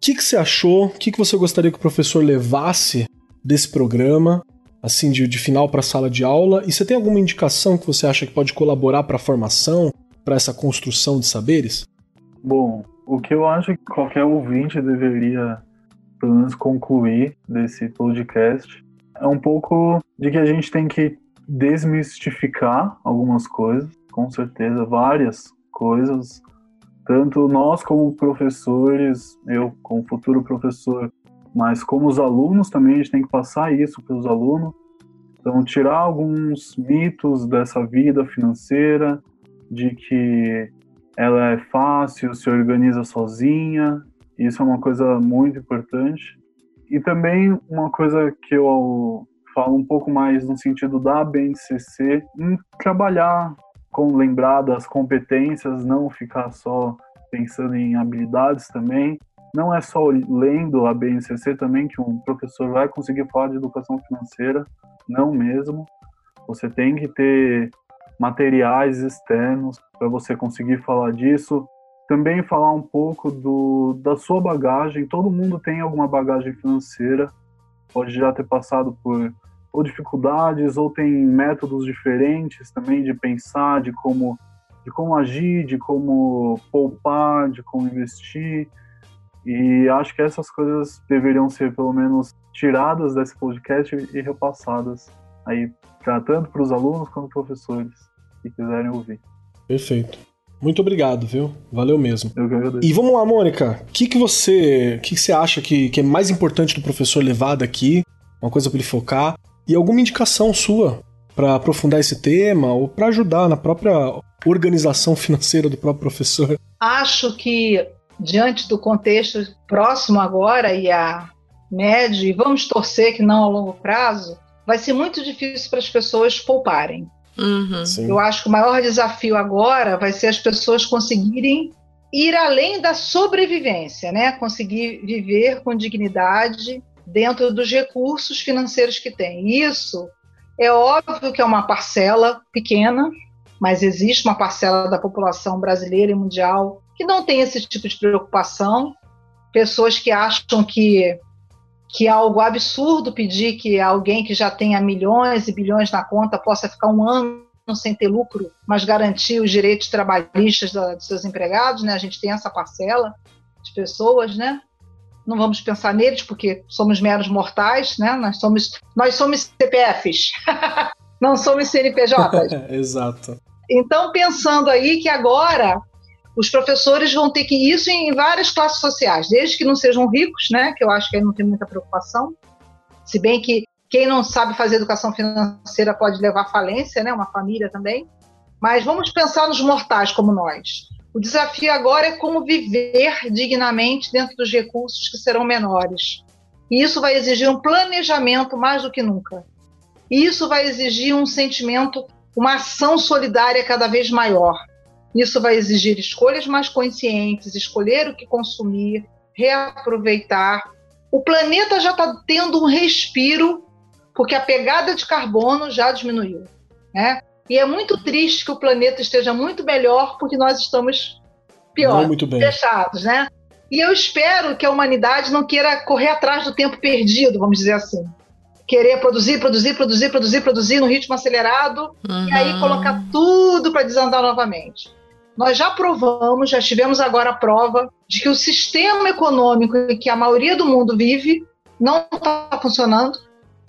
[SPEAKER 1] que, que você achou? O que, que você gostaria que o professor levasse desse programa, assim, de, de final para a sala de aula? E você tem alguma indicação que você acha que pode colaborar para a formação, para essa construção de saberes?
[SPEAKER 4] Bom, o que eu acho que qualquer ouvinte deveria, pelo menos, concluir desse podcast é um pouco de que a gente tem que desmistificar algumas coisas, com certeza, várias coisas. Tanto nós como professores, eu como futuro professor, mas como os alunos também, a gente tem que passar isso para os alunos. Então, tirar alguns mitos dessa vida financeira, de que ela é fácil, se organiza sozinha. Isso é uma coisa muito importante. E também uma coisa que eu falo um pouco mais no sentido da BNCC, em trabalhar com lembrar das competências, não ficar só pensando em habilidades também. Não é só lendo a BNCC também que um professor vai conseguir falar de educação financeira, não mesmo. Você tem que ter materiais externos para você conseguir falar disso. Também falar um pouco do, da sua bagagem. Todo mundo tem alguma bagagem financeira, pode já ter passado por ou dificuldades ou tem métodos diferentes também de pensar, de como de como agir, de como poupar, de como investir. E acho que essas coisas deveriam ser pelo menos tiradas desse podcast e repassadas aí tanto para os alunos quanto professores que quiserem ouvir.
[SPEAKER 1] Perfeito. Muito obrigado, viu? Valeu mesmo.
[SPEAKER 4] Eu que agradeço.
[SPEAKER 1] E vamos lá, Mônica. O que, que você, que, que você acha que, que é mais importante do professor levar daqui? Uma coisa para ele focar? E alguma indicação sua para aprofundar esse tema ou para ajudar na própria organização financeira do próprio professor?
[SPEAKER 3] Acho que, diante do contexto próximo agora e a médio, e vamos torcer que não a longo prazo, vai ser muito difícil para as pessoas pouparem.
[SPEAKER 2] Uhum.
[SPEAKER 3] Eu acho que o maior desafio agora vai ser as pessoas conseguirem ir além da sobrevivência, né? Conseguir viver com dignidade dentro dos recursos financeiros que tem. Isso é óbvio que é uma parcela pequena, mas existe uma parcela da população brasileira e mundial que não tem esse tipo de preocupação. Pessoas que acham que que é algo absurdo pedir que alguém que já tenha milhões e bilhões na conta possa ficar um ano sem ter lucro, mas garantir os direitos trabalhistas da, dos seus empregados, né? A gente tem essa parcela de pessoas, né? Não vamos pensar neles porque somos meros mortais, né? Nós somos nós somos CPFs, não somos CNPJs.
[SPEAKER 1] Exato.
[SPEAKER 3] Então pensando aí que agora os professores vão ter que isso em várias classes sociais, desde que não sejam ricos, né, que eu acho que aí não tem muita preocupação, se bem que quem não sabe fazer educação financeira pode levar falência, né, uma família também, mas vamos pensar nos mortais como nós. O desafio agora é como viver dignamente dentro dos recursos que serão menores. E isso vai exigir um planejamento mais do que nunca. E isso vai exigir um sentimento, uma ação solidária cada vez maior isso vai exigir escolhas mais conscientes, escolher o que consumir, reaproveitar. O planeta já está tendo um respiro, porque a pegada de carbono já diminuiu. Né? E é muito triste que o planeta esteja muito melhor, porque nós estamos pior, fechados. Né? E eu espero que a humanidade não queira correr atrás do tempo perdido, vamos dizer assim querer produzir, produzir, produzir, produzir, produzir no ritmo acelerado uhum. e aí colocar tudo para desandar novamente. Nós já provamos, já tivemos agora a prova de que o sistema econômico em que a maioria do mundo vive não está funcionando,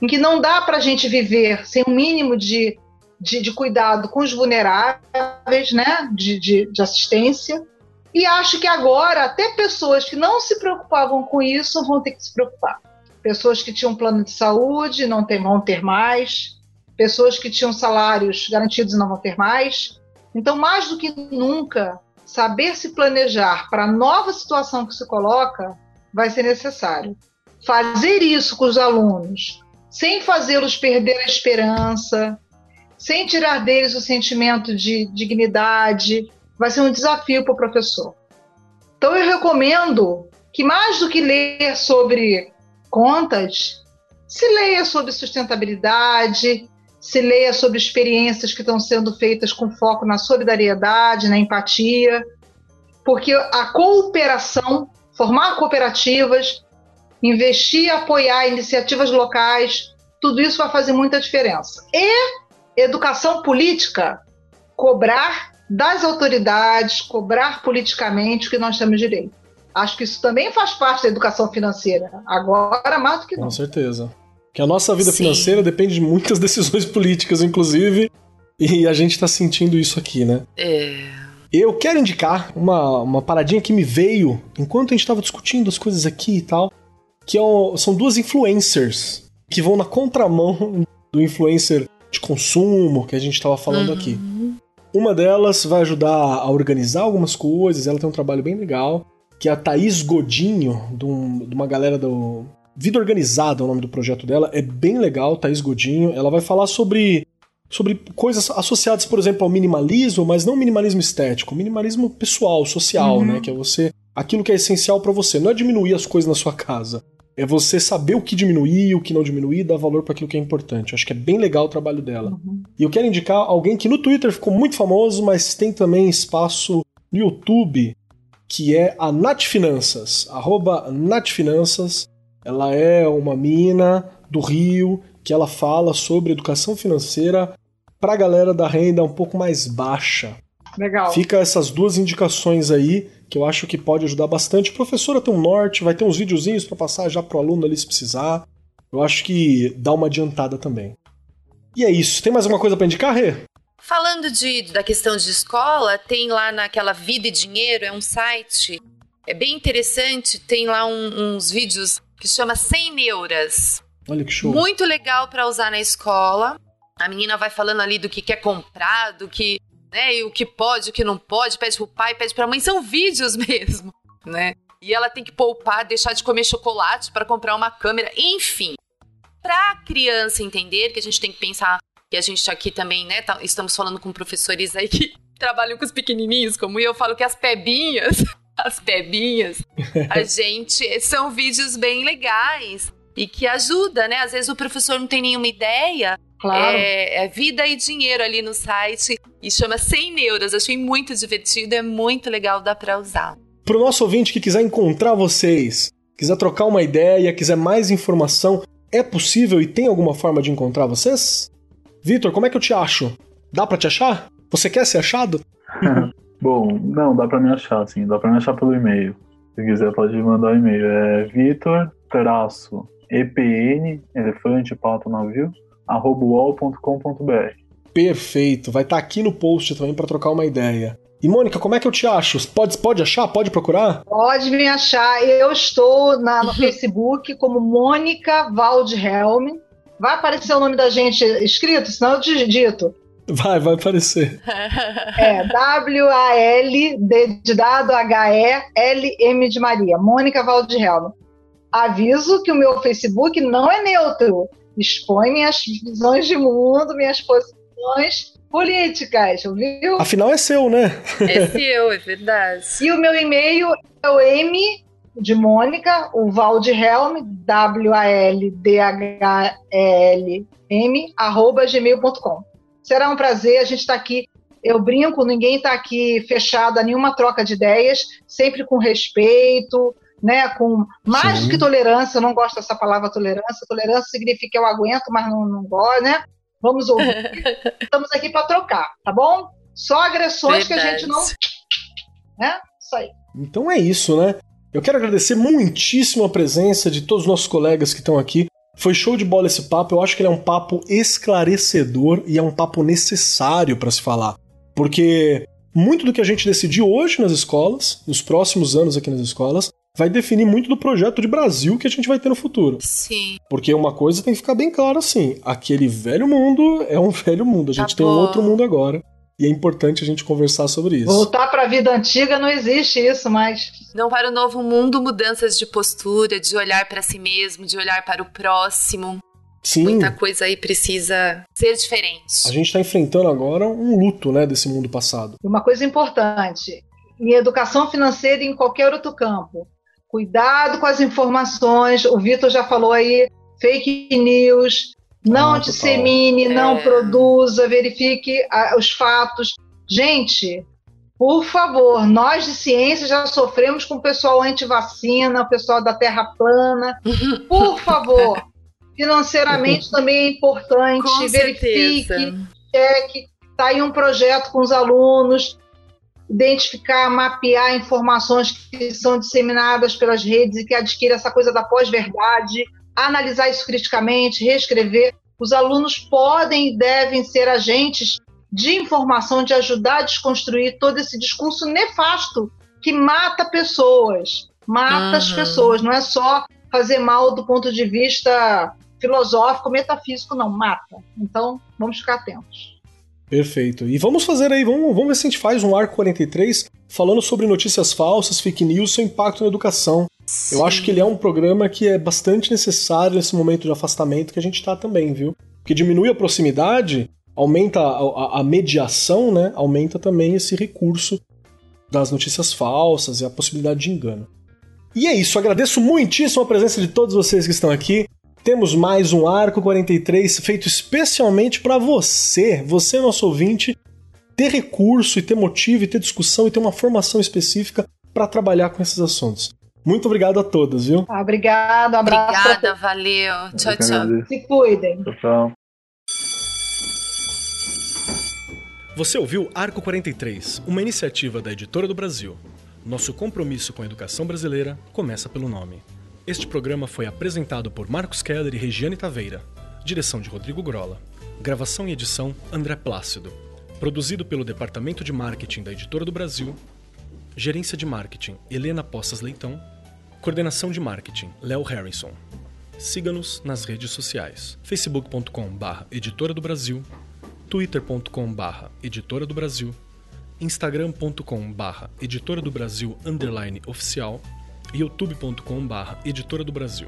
[SPEAKER 3] em que não dá para a gente viver sem um mínimo de, de, de, cuidado com os vulneráveis, né, de, de, de assistência. E acho que agora até pessoas que não se preocupavam com isso vão ter que se preocupar. Pessoas que tinham plano de saúde não tem, vão ter mais, pessoas que tinham salários garantidos não vão ter mais, então, mais do que nunca, saber se planejar para a nova situação que se coloca vai ser necessário. Fazer isso com os alunos, sem fazê-los perder a esperança, sem tirar deles o sentimento de dignidade, vai ser um desafio para o professor. Então, eu recomendo que, mais do que ler sobre contas, se leia sobre sustentabilidade, se leia sobre experiências que estão sendo feitas com foco na solidariedade, na empatia, porque a cooperação, formar cooperativas, investir e apoiar iniciativas locais, tudo isso vai fazer muita diferença. E educação política, cobrar das autoridades, cobrar politicamente o que nós temos direito. Acho que isso também faz parte da educação financeira. Agora, mais do que não.
[SPEAKER 1] Com certeza. Que a nossa vida Sim. financeira depende de muitas decisões políticas, inclusive, e a gente está sentindo isso aqui, né?
[SPEAKER 2] É.
[SPEAKER 1] Eu quero indicar uma, uma paradinha que me veio enquanto a gente estava discutindo as coisas aqui e tal, que é são duas influencers que vão na contramão do influencer de consumo que a gente estava falando uhum. aqui. Uma delas vai ajudar a organizar algumas coisas, ela tem um trabalho bem legal, que é a Thaís Godinho, de, um, de uma galera do. Vida Organizada é o nome do projeto dela, é bem legal, Thaís Godinho. Ela vai falar sobre, sobre coisas associadas, por exemplo, ao minimalismo, mas não minimalismo estético, minimalismo pessoal, social, uhum. né? Que é você. aquilo que é essencial para você. Não é diminuir as coisas na sua casa, é você saber o que diminuir, o que não diminuir, dar valor para aquilo que é importante. Acho que é bem legal o trabalho dela. Uhum. E eu quero indicar alguém que no Twitter ficou muito famoso, mas tem também espaço no YouTube, que é a Nat Finanças, arroba Nat Finanças. Ela é uma mina do Rio que ela fala sobre educação financeira para a galera da renda um pouco mais baixa.
[SPEAKER 3] Legal.
[SPEAKER 1] Fica essas duas indicações aí que eu acho que pode ajudar bastante. A professora tem um norte, vai ter uns videozinhos para passar já pro aluno ali se precisar. Eu acho que dá uma adiantada também. E é isso. Tem mais alguma coisa para indicar, Rê?
[SPEAKER 2] Falando de, da questão de escola, tem lá naquela Vida e Dinheiro, é um site, é bem interessante, tem lá um, uns vídeos que chama 100 neuras.
[SPEAKER 1] Olha que show.
[SPEAKER 2] Muito legal para usar na escola. A menina vai falando ali do que quer comprar, do que né? E o que pode, o que não pode, pede pro pai, pede pra mãe, são vídeos mesmo, né? E ela tem que poupar, deixar de comer chocolate para comprar uma câmera, enfim. Pra criança entender que a gente tem que pensar que a gente aqui também, né, tá, estamos falando com professores aí que trabalham com os pequenininhos, como eu, eu falo que as pebinhas, as pebinhas, a gente, são vídeos bem legais e que ajuda, né? Às vezes o professor não tem nenhuma ideia,
[SPEAKER 3] Claro.
[SPEAKER 2] É, é, vida e dinheiro ali no site e chama 100 neuras. Achei muito divertido, é muito legal, dá pra usar.
[SPEAKER 1] Pro nosso ouvinte que quiser encontrar vocês, quiser trocar uma ideia, quiser mais informação, é possível e tem alguma forma de encontrar vocês? Vitor, como é que eu te acho? Dá para te achar? Você quer ser achado?
[SPEAKER 4] Bom, não, dá para me achar, sim. Dá para me achar pelo e-mail. Se quiser, pode mandar um e-mail. É vitor EPN, elefante, pato, navio, arroba.com.br.
[SPEAKER 1] Perfeito, vai estar tá aqui no post também para trocar uma ideia. E Mônica, como é que eu te acho? Pode, pode achar? Pode procurar?
[SPEAKER 3] Pode me achar. Eu estou na, no Facebook como Mônica Waldhelm. Vai aparecer o nome da gente escrito, senão eu digito.
[SPEAKER 1] Vai, vai aparecer.
[SPEAKER 3] É W-A-L, D de dado, H-E-L-M de Maria. Mônica Waldhelm. Aviso que o meu Facebook não é neutro expõe minhas visões de mundo, minhas posições políticas, viu?
[SPEAKER 1] Afinal é seu, né?
[SPEAKER 2] É seu, é verdade.
[SPEAKER 3] E o meu e-mail é o M de Mônica, o Waldhelm, W-A-L-D-H-L-M, arroba gmail.com. Será um prazer, a gente está aqui. Eu brinco, ninguém está aqui fechado a nenhuma troca de ideias, sempre com respeito, né, com mais Sim. do que tolerância, eu não gosto dessa palavra tolerância. Tolerância significa que eu aguento, mas não, não gosto, né? Vamos ouvir. Estamos aqui para trocar, tá bom? Só agressões Verdade. que a gente não. Né? Isso aí.
[SPEAKER 1] Então é isso, né? Eu quero agradecer muitíssimo a presença de todos os nossos colegas que estão aqui. Foi show de bola esse papo. Eu acho que ele é um papo esclarecedor e é um papo necessário para se falar. Porque muito do que a gente decidiu hoje nas escolas, nos próximos anos aqui nas escolas, vai definir muito do projeto de Brasil que a gente vai ter no futuro.
[SPEAKER 2] Sim.
[SPEAKER 1] Porque uma coisa tem que ficar bem clara assim: aquele velho mundo é um velho mundo, a gente tá tem um outro mundo agora. E é importante a gente conversar sobre isso.
[SPEAKER 3] Voltar para a vida antiga não existe isso mais.
[SPEAKER 2] Não para o novo mundo, mudanças de postura, de olhar para si mesmo, de olhar para o próximo.
[SPEAKER 1] Sim.
[SPEAKER 2] Muita coisa aí precisa ser diferente.
[SPEAKER 1] A gente está enfrentando agora um luto, né, desse mundo passado.
[SPEAKER 3] Uma coisa importante, em educação financeira e em qualquer outro campo, Cuidado com as informações. O Vitor já falou aí, fake news. Não ah, dissemine, total. não é. produza, verifique a, os fatos. Gente, por favor, nós de ciência já sofremos com o pessoal anti-vacina, o pessoal da Terra plana. Por favor, financeiramente também é importante.
[SPEAKER 2] Com
[SPEAKER 3] verifique,
[SPEAKER 2] certeza.
[SPEAKER 3] cheque. Está aí um projeto com os alunos identificar, mapear informações que são disseminadas pelas redes e que adquire essa coisa da pós-verdade, analisar isso criticamente, reescrever. Os alunos podem e devem ser agentes de informação, de ajudar a desconstruir todo esse discurso nefasto que mata pessoas, mata uhum. as pessoas, não é só fazer mal do ponto de vista filosófico, metafísico, não, mata. Então, vamos ficar atentos.
[SPEAKER 1] Perfeito. E vamos fazer aí, vamos, vamos ver se a gente faz um arco 43 falando sobre notícias falsas, fake news, seu impacto na educação. Sim. Eu acho que ele é um programa que é bastante necessário nesse momento de afastamento que a gente está também, viu? Porque diminui a proximidade, aumenta a, a, a, mediação, né? Aumenta também esse recurso das notícias falsas e a possibilidade de engano. E é isso, agradeço muitíssimo a presença de todos vocês que estão aqui. Temos mais um Arco 43 feito especialmente para você, você nosso ouvinte, ter recurso e ter motivo e ter discussão e ter uma formação específica para trabalhar com esses assuntos. Muito obrigado a todos, viu?
[SPEAKER 3] Ah, obrigado, um abraço.
[SPEAKER 2] Obrigada, valeu. Tchau, tchau.
[SPEAKER 3] Se cuidem.
[SPEAKER 4] Tchau, tchau.
[SPEAKER 1] Você ouviu Arco 43, uma iniciativa da Editora do Brasil. Nosso compromisso com a educação brasileira começa pelo nome. Este programa foi apresentado por Marcos Keller e Regiane Taveira. Direção de Rodrigo Grola. Gravação e edição André Plácido. Produzido pelo Departamento de Marketing da Editora do Brasil. Gerência de Marketing Helena Poças Leitão. Coordenação de Marketing Léo Harrison. Siga-nos nas redes sociais: facebook.com/barra Editora do Brasil, twitter.com/barra Editora do Brasil, instagram.com/barra Editora do Brasil underline oficial youtube.com/barra Editora do Brasil.